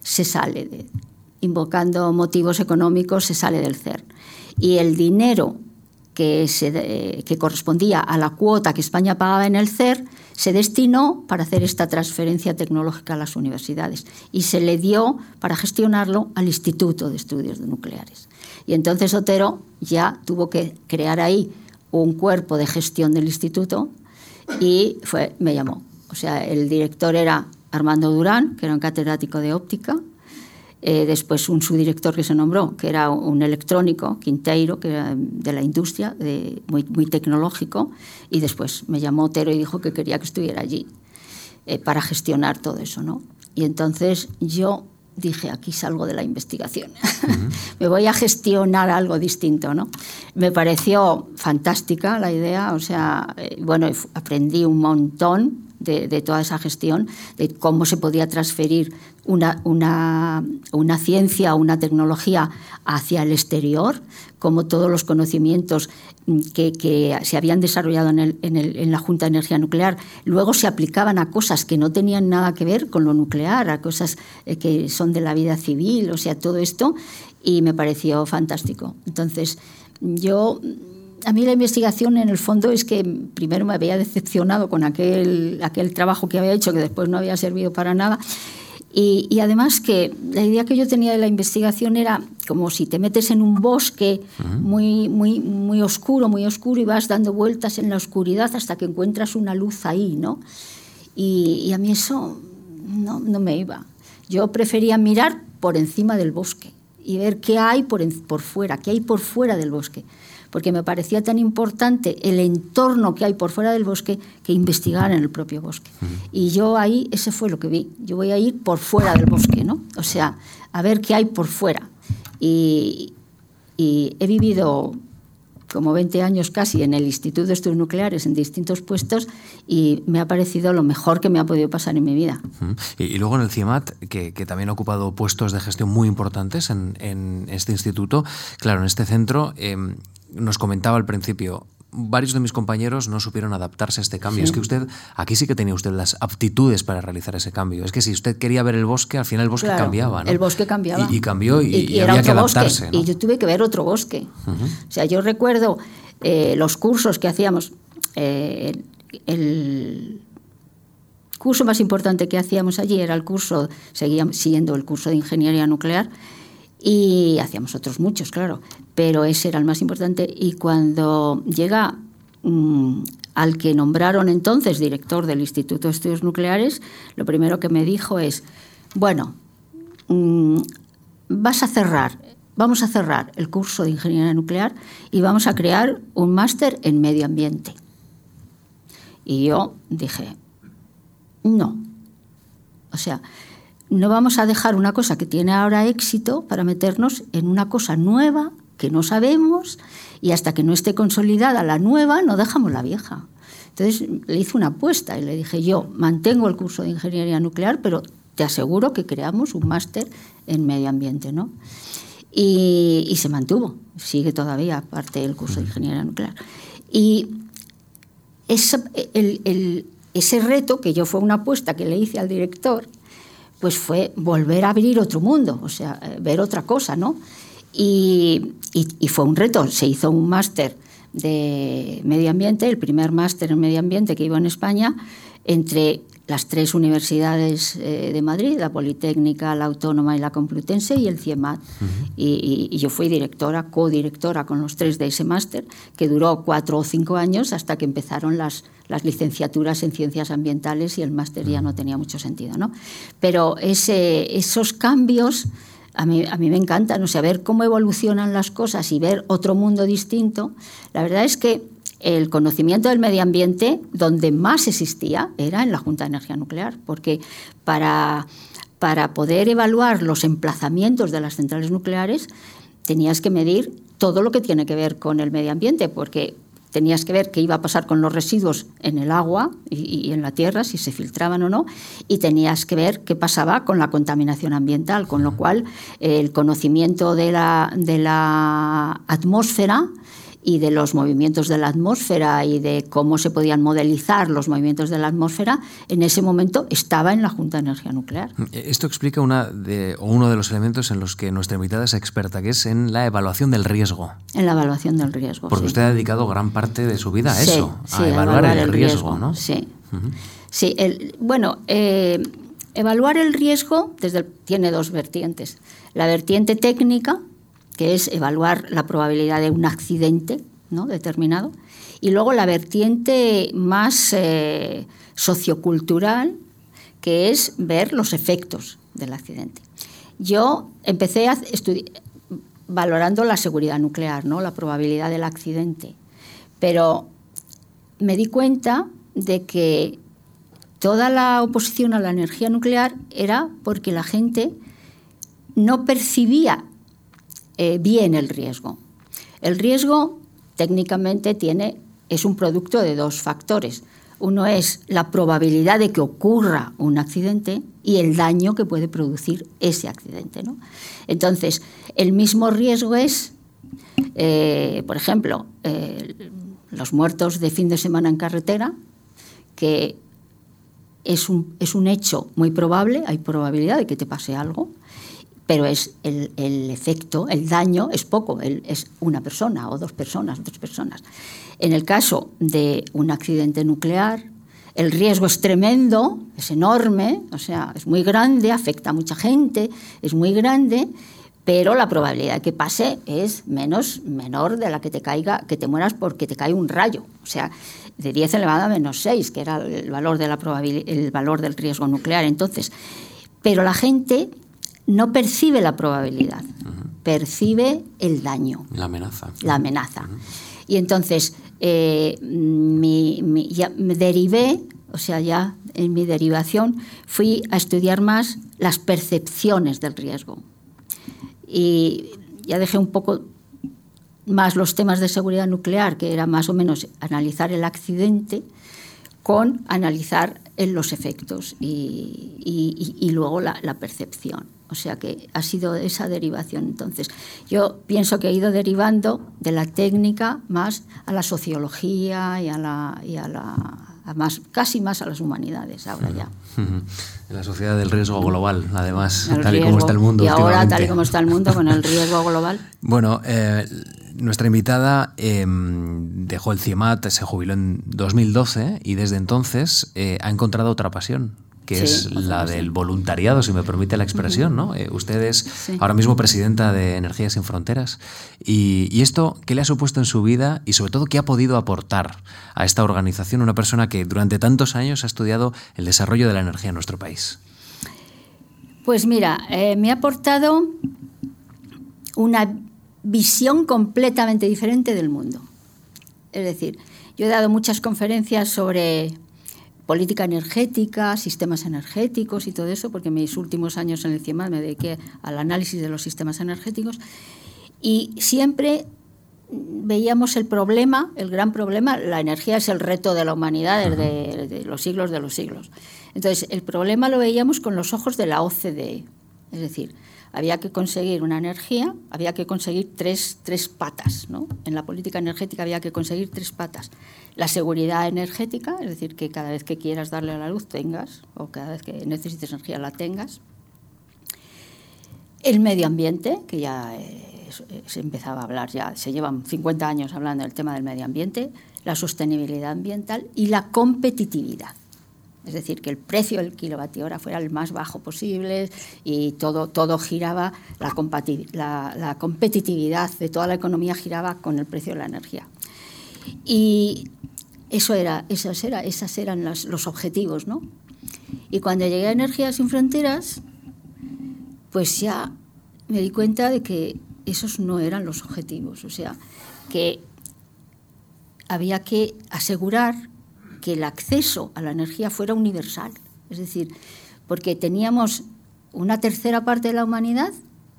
se sale, invocando motivos económicos, se sale del CER. Y el dinero que, correspondía a la cuota que España pagaba en el CER se destinó para hacer esta transferencia tecnológica a las universidades y se le dio para gestionarlo al Instituto de Estudios Nucleares. Y entonces Otero ya tuvo que crear ahí un cuerpo de gestión del instituto y fue, me llamó. O sea, el director era Armando Durán, que era un catedrático de óptica, eh, después un subdirector que se nombró, que era un electrónico, Quinteiro, que era de la industria, muy, muy tecnológico, y después me llamó Otero y dijo que quería que estuviera allí eh, para gestionar todo eso. ¿no? Y entonces yo dije, aquí salgo de la investigación, me voy a gestionar algo distinto. ¿no? Me pareció fantástica la idea, o sea, eh, bueno, aprendí un montón de, toda esa gestión, de cómo se podía transferir una, una, una ciencia o una tecnología hacia el exterior, cómo todos los conocimientos que, que se habían desarrollado en, el, en, el, en, la Junta de Energía Nuclear luego se aplicaban a cosas que no tenían nada que ver con lo nuclear, a cosas eh, que son de la vida civil, o sea, todo esto, y me pareció fantástico. Entonces, yo a mí la investigación en el fondo es que primero me había decepcionado con aquel, aquel trabajo que había hecho que después no había servido para nada. Y, además que la idea que yo tenía de la investigación era como si te metes en un bosque muy, muy, muy oscuro, muy oscuro y vas dando vueltas en la oscuridad hasta que encuentras una luz ahí, ¿no? Y, a mí eso no, no, me iba. Yo prefería mirar por encima del bosque y ver qué hay por, por fuera, qué hay por fuera del bosque porque me parecía tan importante el entorno que hay por fuera del bosque que investigar en el propio bosque. Y yo ahí, ese fue lo que vi. Yo voy a ir por fuera del bosque, ¿no? O sea, a ver qué hay por fuera. Y, he vivido como 20 años casi en el Instituto de Estudios Nucleares en distintos puestos y me ha parecido lo mejor que me ha podido pasar en mi vida. Y, luego en el CIEMAT, que, también ha ocupado puestos de gestión muy importantes en, este instituto, claro, en este centro, em, nos comentaba al principio, varios de mis compañeros no supieron adaptarse a este cambio. Es que usted, aquí sí que tenía usted las aptitudes para realizar ese cambio. Es que si usted quería ver el bosque, al final el bosque cambiaba. ¿no? El bosque cambiaba. Y, cambió y, había que adaptarse. Y yo tuve que ver otro bosque. O sea, yo recuerdo eh, los cursos que hacíamos. Eh, el curso más importante que hacíamos allí era el curso, seguíamos siguiendo el curso de ingeniería nuclear y hacíamos otros muchos, claro, pero ese era el más importante. Y cuando llega mm, al que nombraron entonces director del Instituto de Estudios Nucleares, lo primero que me dijo es, bueno, mm, vas a cerrar, vamos a cerrar el curso de ingeniería nuclear y vamos a crear un máster en medio ambiente. Y yo dije, no. O sea, no vamos a dejar una cosa que tiene ahora éxito para meternos en una cosa nueva que no sabemos y hasta que no esté consolidada la nueva no dejamos la vieja. Entonces le hice una apuesta y le dije yo mantengo el curso de ingeniería nuclear, pero te aseguro que creamos un máster en medio ambiente, ¿no? Y, se mantuvo, sigue todavía aparte del curso de ingeniería nuclear. Y ese reto, que yo fue una apuesta que le hice al director, pues fue volver a abrir otro mundo, o sea, eh, ver otra cosa, ¿no? Y, fue un reto, se hizo un máster de medio ambiente, el primer máster en medio ambiente que iba en España, entre las tres universidades eh, de Madrid, la Politécnica, la Autónoma y la Complutense, y el CIEMAT. y, yo fui directora, codirectora con los tres de ese máster, que duró cuatro o cinco años hasta que empezaron las, las licenciaturas en ciencias ambientales y el máster ya no tenía mucho sentido. ¿no? Pero ese, esos cambios... A mí, a mí me encantan, o sea, ver cómo evolucionan las cosas y ver otro mundo distinto. La verdad es que el conocimiento del medio ambiente, donde más existía, era en la Junta de Energía Nuclear, porque para, para poder evaluar los emplazamientos de las centrales nucleares tenías que medir todo lo que tiene que ver con el medio ambiente, porque tenías que ver qué iba a pasar con los residuos en el agua y, en la tierra, si se filtraban o no, y tenías que ver qué pasaba con la contaminación ambiental, con lo cual el conocimiento de la, de la atmósfera y de los movimientos de la atmósfera y de cómo se podían modelizar los movimientos de la atmósfera, en ese momento estaba en la Junta de Energía Nuclear. Esto explica una de, uno de los elementos en los que nuestra invitada es experta, que es en la evaluación del riesgo. En la evaluación del riesgo. Porque usted ha dedicado gran parte de su vida a eso, a evaluar, el, riesgo, ¿no? Sí. Sí, bueno, eh, evaluar el riesgo desde tiene dos vertientes. La vertiente técnica, que es evaluar la probabilidad de un accidente ¿no? determinado, y luego la vertiente más eh, sociocultural, que es ver los efectos del accidente. Yo empecé a valorando la seguridad nuclear, ¿no? la probabilidad del accidente, pero me di cuenta de que toda la oposición a la energía nuclear era porque la gente no percibía eh, bien el riesgo. El riesgo técnicamente tiene, es un producto de dos factores. Uno es la probabilidad de que ocurra un accidente y el daño que puede producir ese accidente. Entonces, el mismo riesgo es, eh, por ejemplo, eh, los muertos de fin de semana en carretera, que es un, es un hecho muy probable, hay probabilidad de que te pase algo, pero es el, efecto, el daño es poco, es una persona o dos personas, dos personas. En el caso de un accidente nuclear, el riesgo es tremendo, es enorme, o sea, es muy grande, afecta a mucha gente, es muy grande, pero la probabilidad de que pase es menos, menor de la que te caiga, que te mueras porque te cae un rayo. O sea, de 10 elevado a menos 6, que era el valor, de la el valor del riesgo nuclear. Entonces, pero la gente no percibe la probabilidad, percibe el daño. La amenaza. La amenaza. Y entonces eh, ya me derivé, o sea, ya en mi derivación fui a estudiar más las percepciones del riesgo. Y ya dejé un poco más los temas de seguridad nuclear, que era más o menos analizar el accidente, con analizar los efectos y, luego la, percepción. O sea que ha sido esa derivación. Entonces, yo pienso que he ido derivando de la técnica más a la sociología y a la, y a la más, casi más a las humanidades ahora ya. En la sociedad del riesgo global, además, tal y como está el mundo. Y ahora, tal y como está el mundo, con el riesgo global. Bueno, eh, nuestra invitada em, dejó el CIEMAT, se jubiló en 2012 y desde entonces eh, ha encontrado otra pasión, que es la del voluntariado, si me permite la expresión. ¿no? Eh, usted es ahora mismo presidenta de Energías sin Fronteras. Y, esto, ¿qué le ha supuesto en su vida y sobre todo qué ha podido aportar a esta organización una persona que durante tantos años ha estudiado el desarrollo de la energía en nuestro país? Pues mira, eh, me ha aportado una visión completamente diferente del mundo. Es decir, yo he dado muchas conferencias sobre política energética, sistemas energéticos y todo eso, porque mis últimos años en el CIEMAT me dediqué al análisis de los sistemas energéticos. Y siempre veíamos el problema, el gran problema, la energía es el reto de la humanidad desde los siglos de los siglos. Entonces, el problema lo veíamos con los ojos de la OCDE, es decir, había que conseguir una energía, había que conseguir tres, tres patas. ¿no? En la política energética había que conseguir tres patas. La seguridad energética, es decir, que cada vez que quieras darle a la luz tengas, o cada vez que necesites energía la tengas. El medio ambiente, que ya se empezaba a hablar, ya se llevan 50 años hablando del tema del medio ambiente, la sostenibilidad ambiental y la competitividad es decir, que el precio del kilovatio hora fuera el más bajo posible y todo, todo giraba, la, competitividad de toda la economía giraba con el precio de la energía. Y eso era, esas eran los, los objetivos, ¿no? Y cuando llegué a Energías sin Fronteras, pues ya me di cuenta de que esos no eran los objetivos, o sea, que había que asegurar que el acceso a la energía fuera universal. Es decir, porque teníamos una tercera parte de la humanidad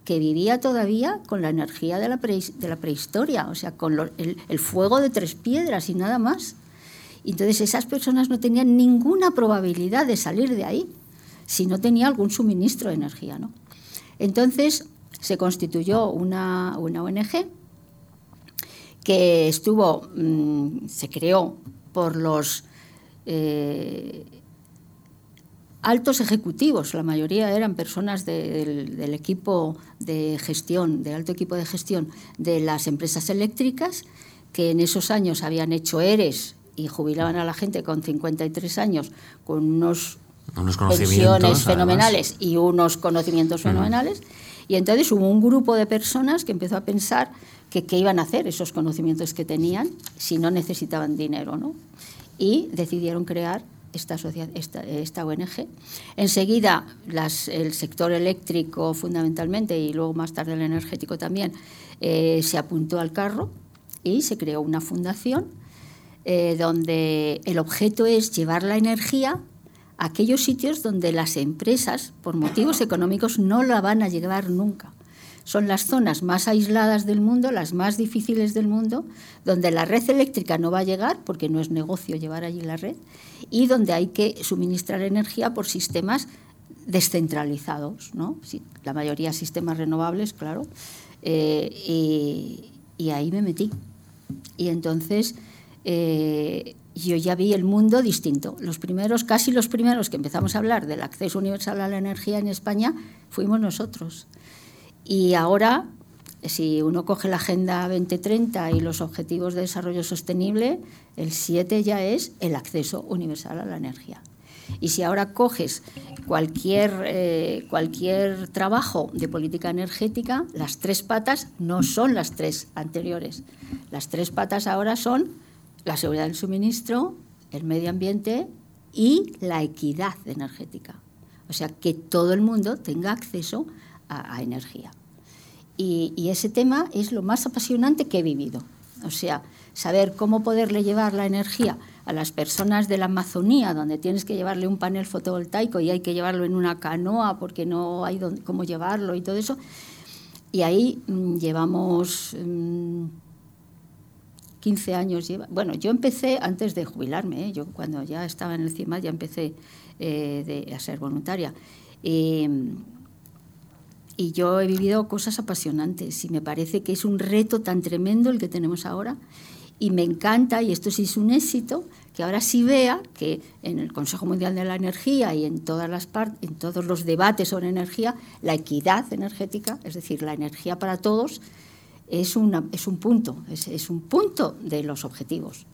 que vivía todavía con la energía de la, prehistoria, o sea, con el, fuego de tres piedras y nada más. Entonces esas personas no tenían ninguna probabilidad de salir de ahí si no tenía algún suministro de energía. ¿no? Entonces se constituyó una, una ONG que estuvo, mm, se creó por los eh, altos ejecutivos, la mayoría eran personas del, equipo de gestión, del alto equipo de gestión de las empresas eléctricas, que en esos años habían hecho ERES y jubilaban a la gente con 53 años con unos, pensiones fenomenales y unos conocimientos fenomenales. Y entonces hubo un grupo de personas que empezó a pensar que qué iban a hacer esos conocimientos que tenían si no necesitaban dinero. ¿no? Y decidieron crear esta, esta, ONG. Enseguida el sector eléctrico fundamentalmente y luego más tarde el energético también eh, se apuntó al carro y se creó una fundación eh, donde el objeto es llevar la energía a aquellos sitios donde las empresas, por motivos económicos, no la van a llevar nunca son las zonas más aisladas del mundo, las más difíciles del mundo, donde la red eléctrica no va a llegar, porque no es negocio llevar allí la red, y donde hay que suministrar energía por sistemas descentralizados, ¿no? la mayoría sistemas renovables, claro, eh, y, ahí me metí. Y entonces eh, yo ya vi el mundo distinto. Los primeros, casi los primeros que empezamos a hablar del acceso universal a la energía en España fuimos nosotros. Y ahora, si uno coge la Agenda 2030 y los Objetivos de Desarrollo Sostenible, el 7 ya es el acceso universal a la energía. Y si ahora coges cualquier, eh, cualquier trabajo de política energética, las tres patas no son las tres anteriores. Las tres patas ahora son la seguridad del suministro, el medio ambiente y la equidad energética. O sea, que todo el mundo tenga acceso a, energía. Y, ese tema es lo más apasionante que he vivido. O sea, saber cómo poderle llevar la energía a las personas de la Amazonía, donde tienes que llevarle un panel fotovoltaico y hay que llevarlo en una canoa porque no hay cómo llevarlo y todo eso. Y ahí mm, llevamos mm, 15 años. Bueno, yo empecé antes de jubilarme, ¿eh? yo cuando ya estaba en el CIMAD ya empecé eh, a ser voluntaria. Y yo he vivido cosas apasionantes y me parece que es un reto tan tremendo el que tenemos ahora. Y me encanta, y esto sí es un éxito, que ahora sí vea que en el Consejo Mundial de la Energía y en, todas las en todos los debates sobre energía, la equidad energética, es decir, la energía para todos, es, una, es un punto, es, un punto de los objetivos.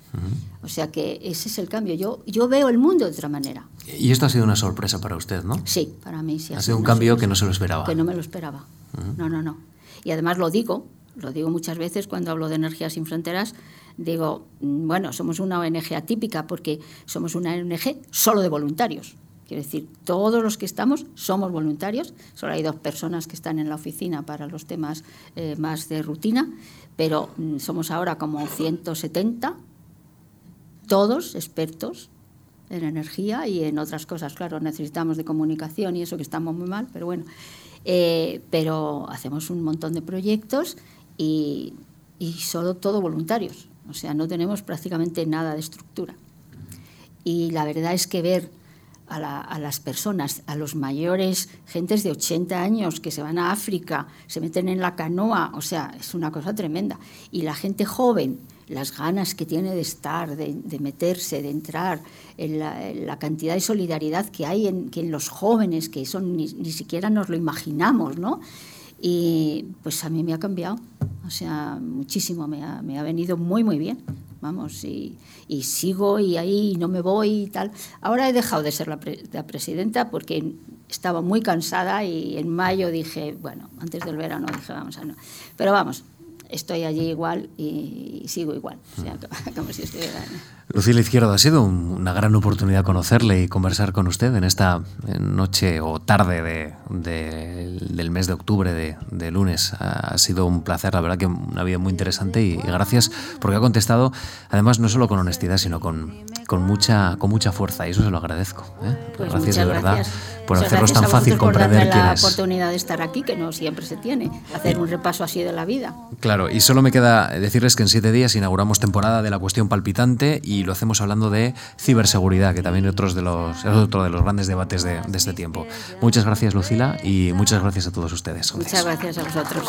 O sea que ese es el cambio. Yo, yo veo el mundo de otra manera. Y esto ha sido una sorpresa para usted, ¿no? Sí, para mí sí. Ha, sido un cambio que no se lo esperaba. Que no me lo esperaba. No, no, no. Y además lo digo, lo digo muchas veces cuando hablo de energías sin fronteras, digo, mm, bueno, somos una ONG atípica porque somos una ONG solo de voluntarios. Quiero decir, todos los que estamos somos voluntarios. Solo hay dos personas que están en la oficina para los temas eh, más de rutina, pero mm, somos ahora como 170, todos expertos en energía y en otras cosas. Claro, necesitamos de comunicación y eso que estamos muy mal, pero bueno. Eh, pero hacemos un montón de proyectos y, y solo todo voluntarios. O sea, no tenemos prácticamente nada de estructura. Y la verdad es que ver a, las personas, a los mayores, gentes de 80 años que se van a África, se meten en la canoa, o sea, es una cosa tremenda. Y la gente joven, las ganas que tiene de estar, de, meterse, de entrar, en la, cantidad de solidaridad que hay en, que en los jóvenes, que son ni, ni siquiera nos lo imaginamos, ¿no? Y pues a mí me ha cambiado, o sea, muchísimo, me ha, me ha venido muy, muy bien, vamos, y, y, sigo y ahí no me voy y tal. Ahora he dejado de ser la, la, presidenta porque estaba muy cansada y en mayo dije, bueno, antes del verano dije, vamos a no. Pero vamos, estoy allí igual y sigo igual, o sea, como si estuviera... Lucila Izquierdo, ha sido una gran oportunidad conocerle y conversar con usted en esta noche o tarde de, del mes de octubre, de, lunes. Ha sido un placer, la verdad que una vida muy interesante y, gracias porque ha contestado, además no solo con honestidad, sino con, con, mucha, con mucha fuerza y eso se lo agradezco. ¿eh? Pues gracias de verdad por hacernos tan fácil comprender quién la oportunidad de estar aquí, que no siempre se tiene, hacer un repaso así de la vida. Claro, y solo me queda decirles que en siete días inauguramos temporada de la cuestión palpitante y lo hacemos hablando de ciberseguridad, que también otros de los, es otro de los grandes debates de, este tiempo. Muchas gracias, Lucila, y muchas gracias a todos ustedes. Muchas gracias a vosotros.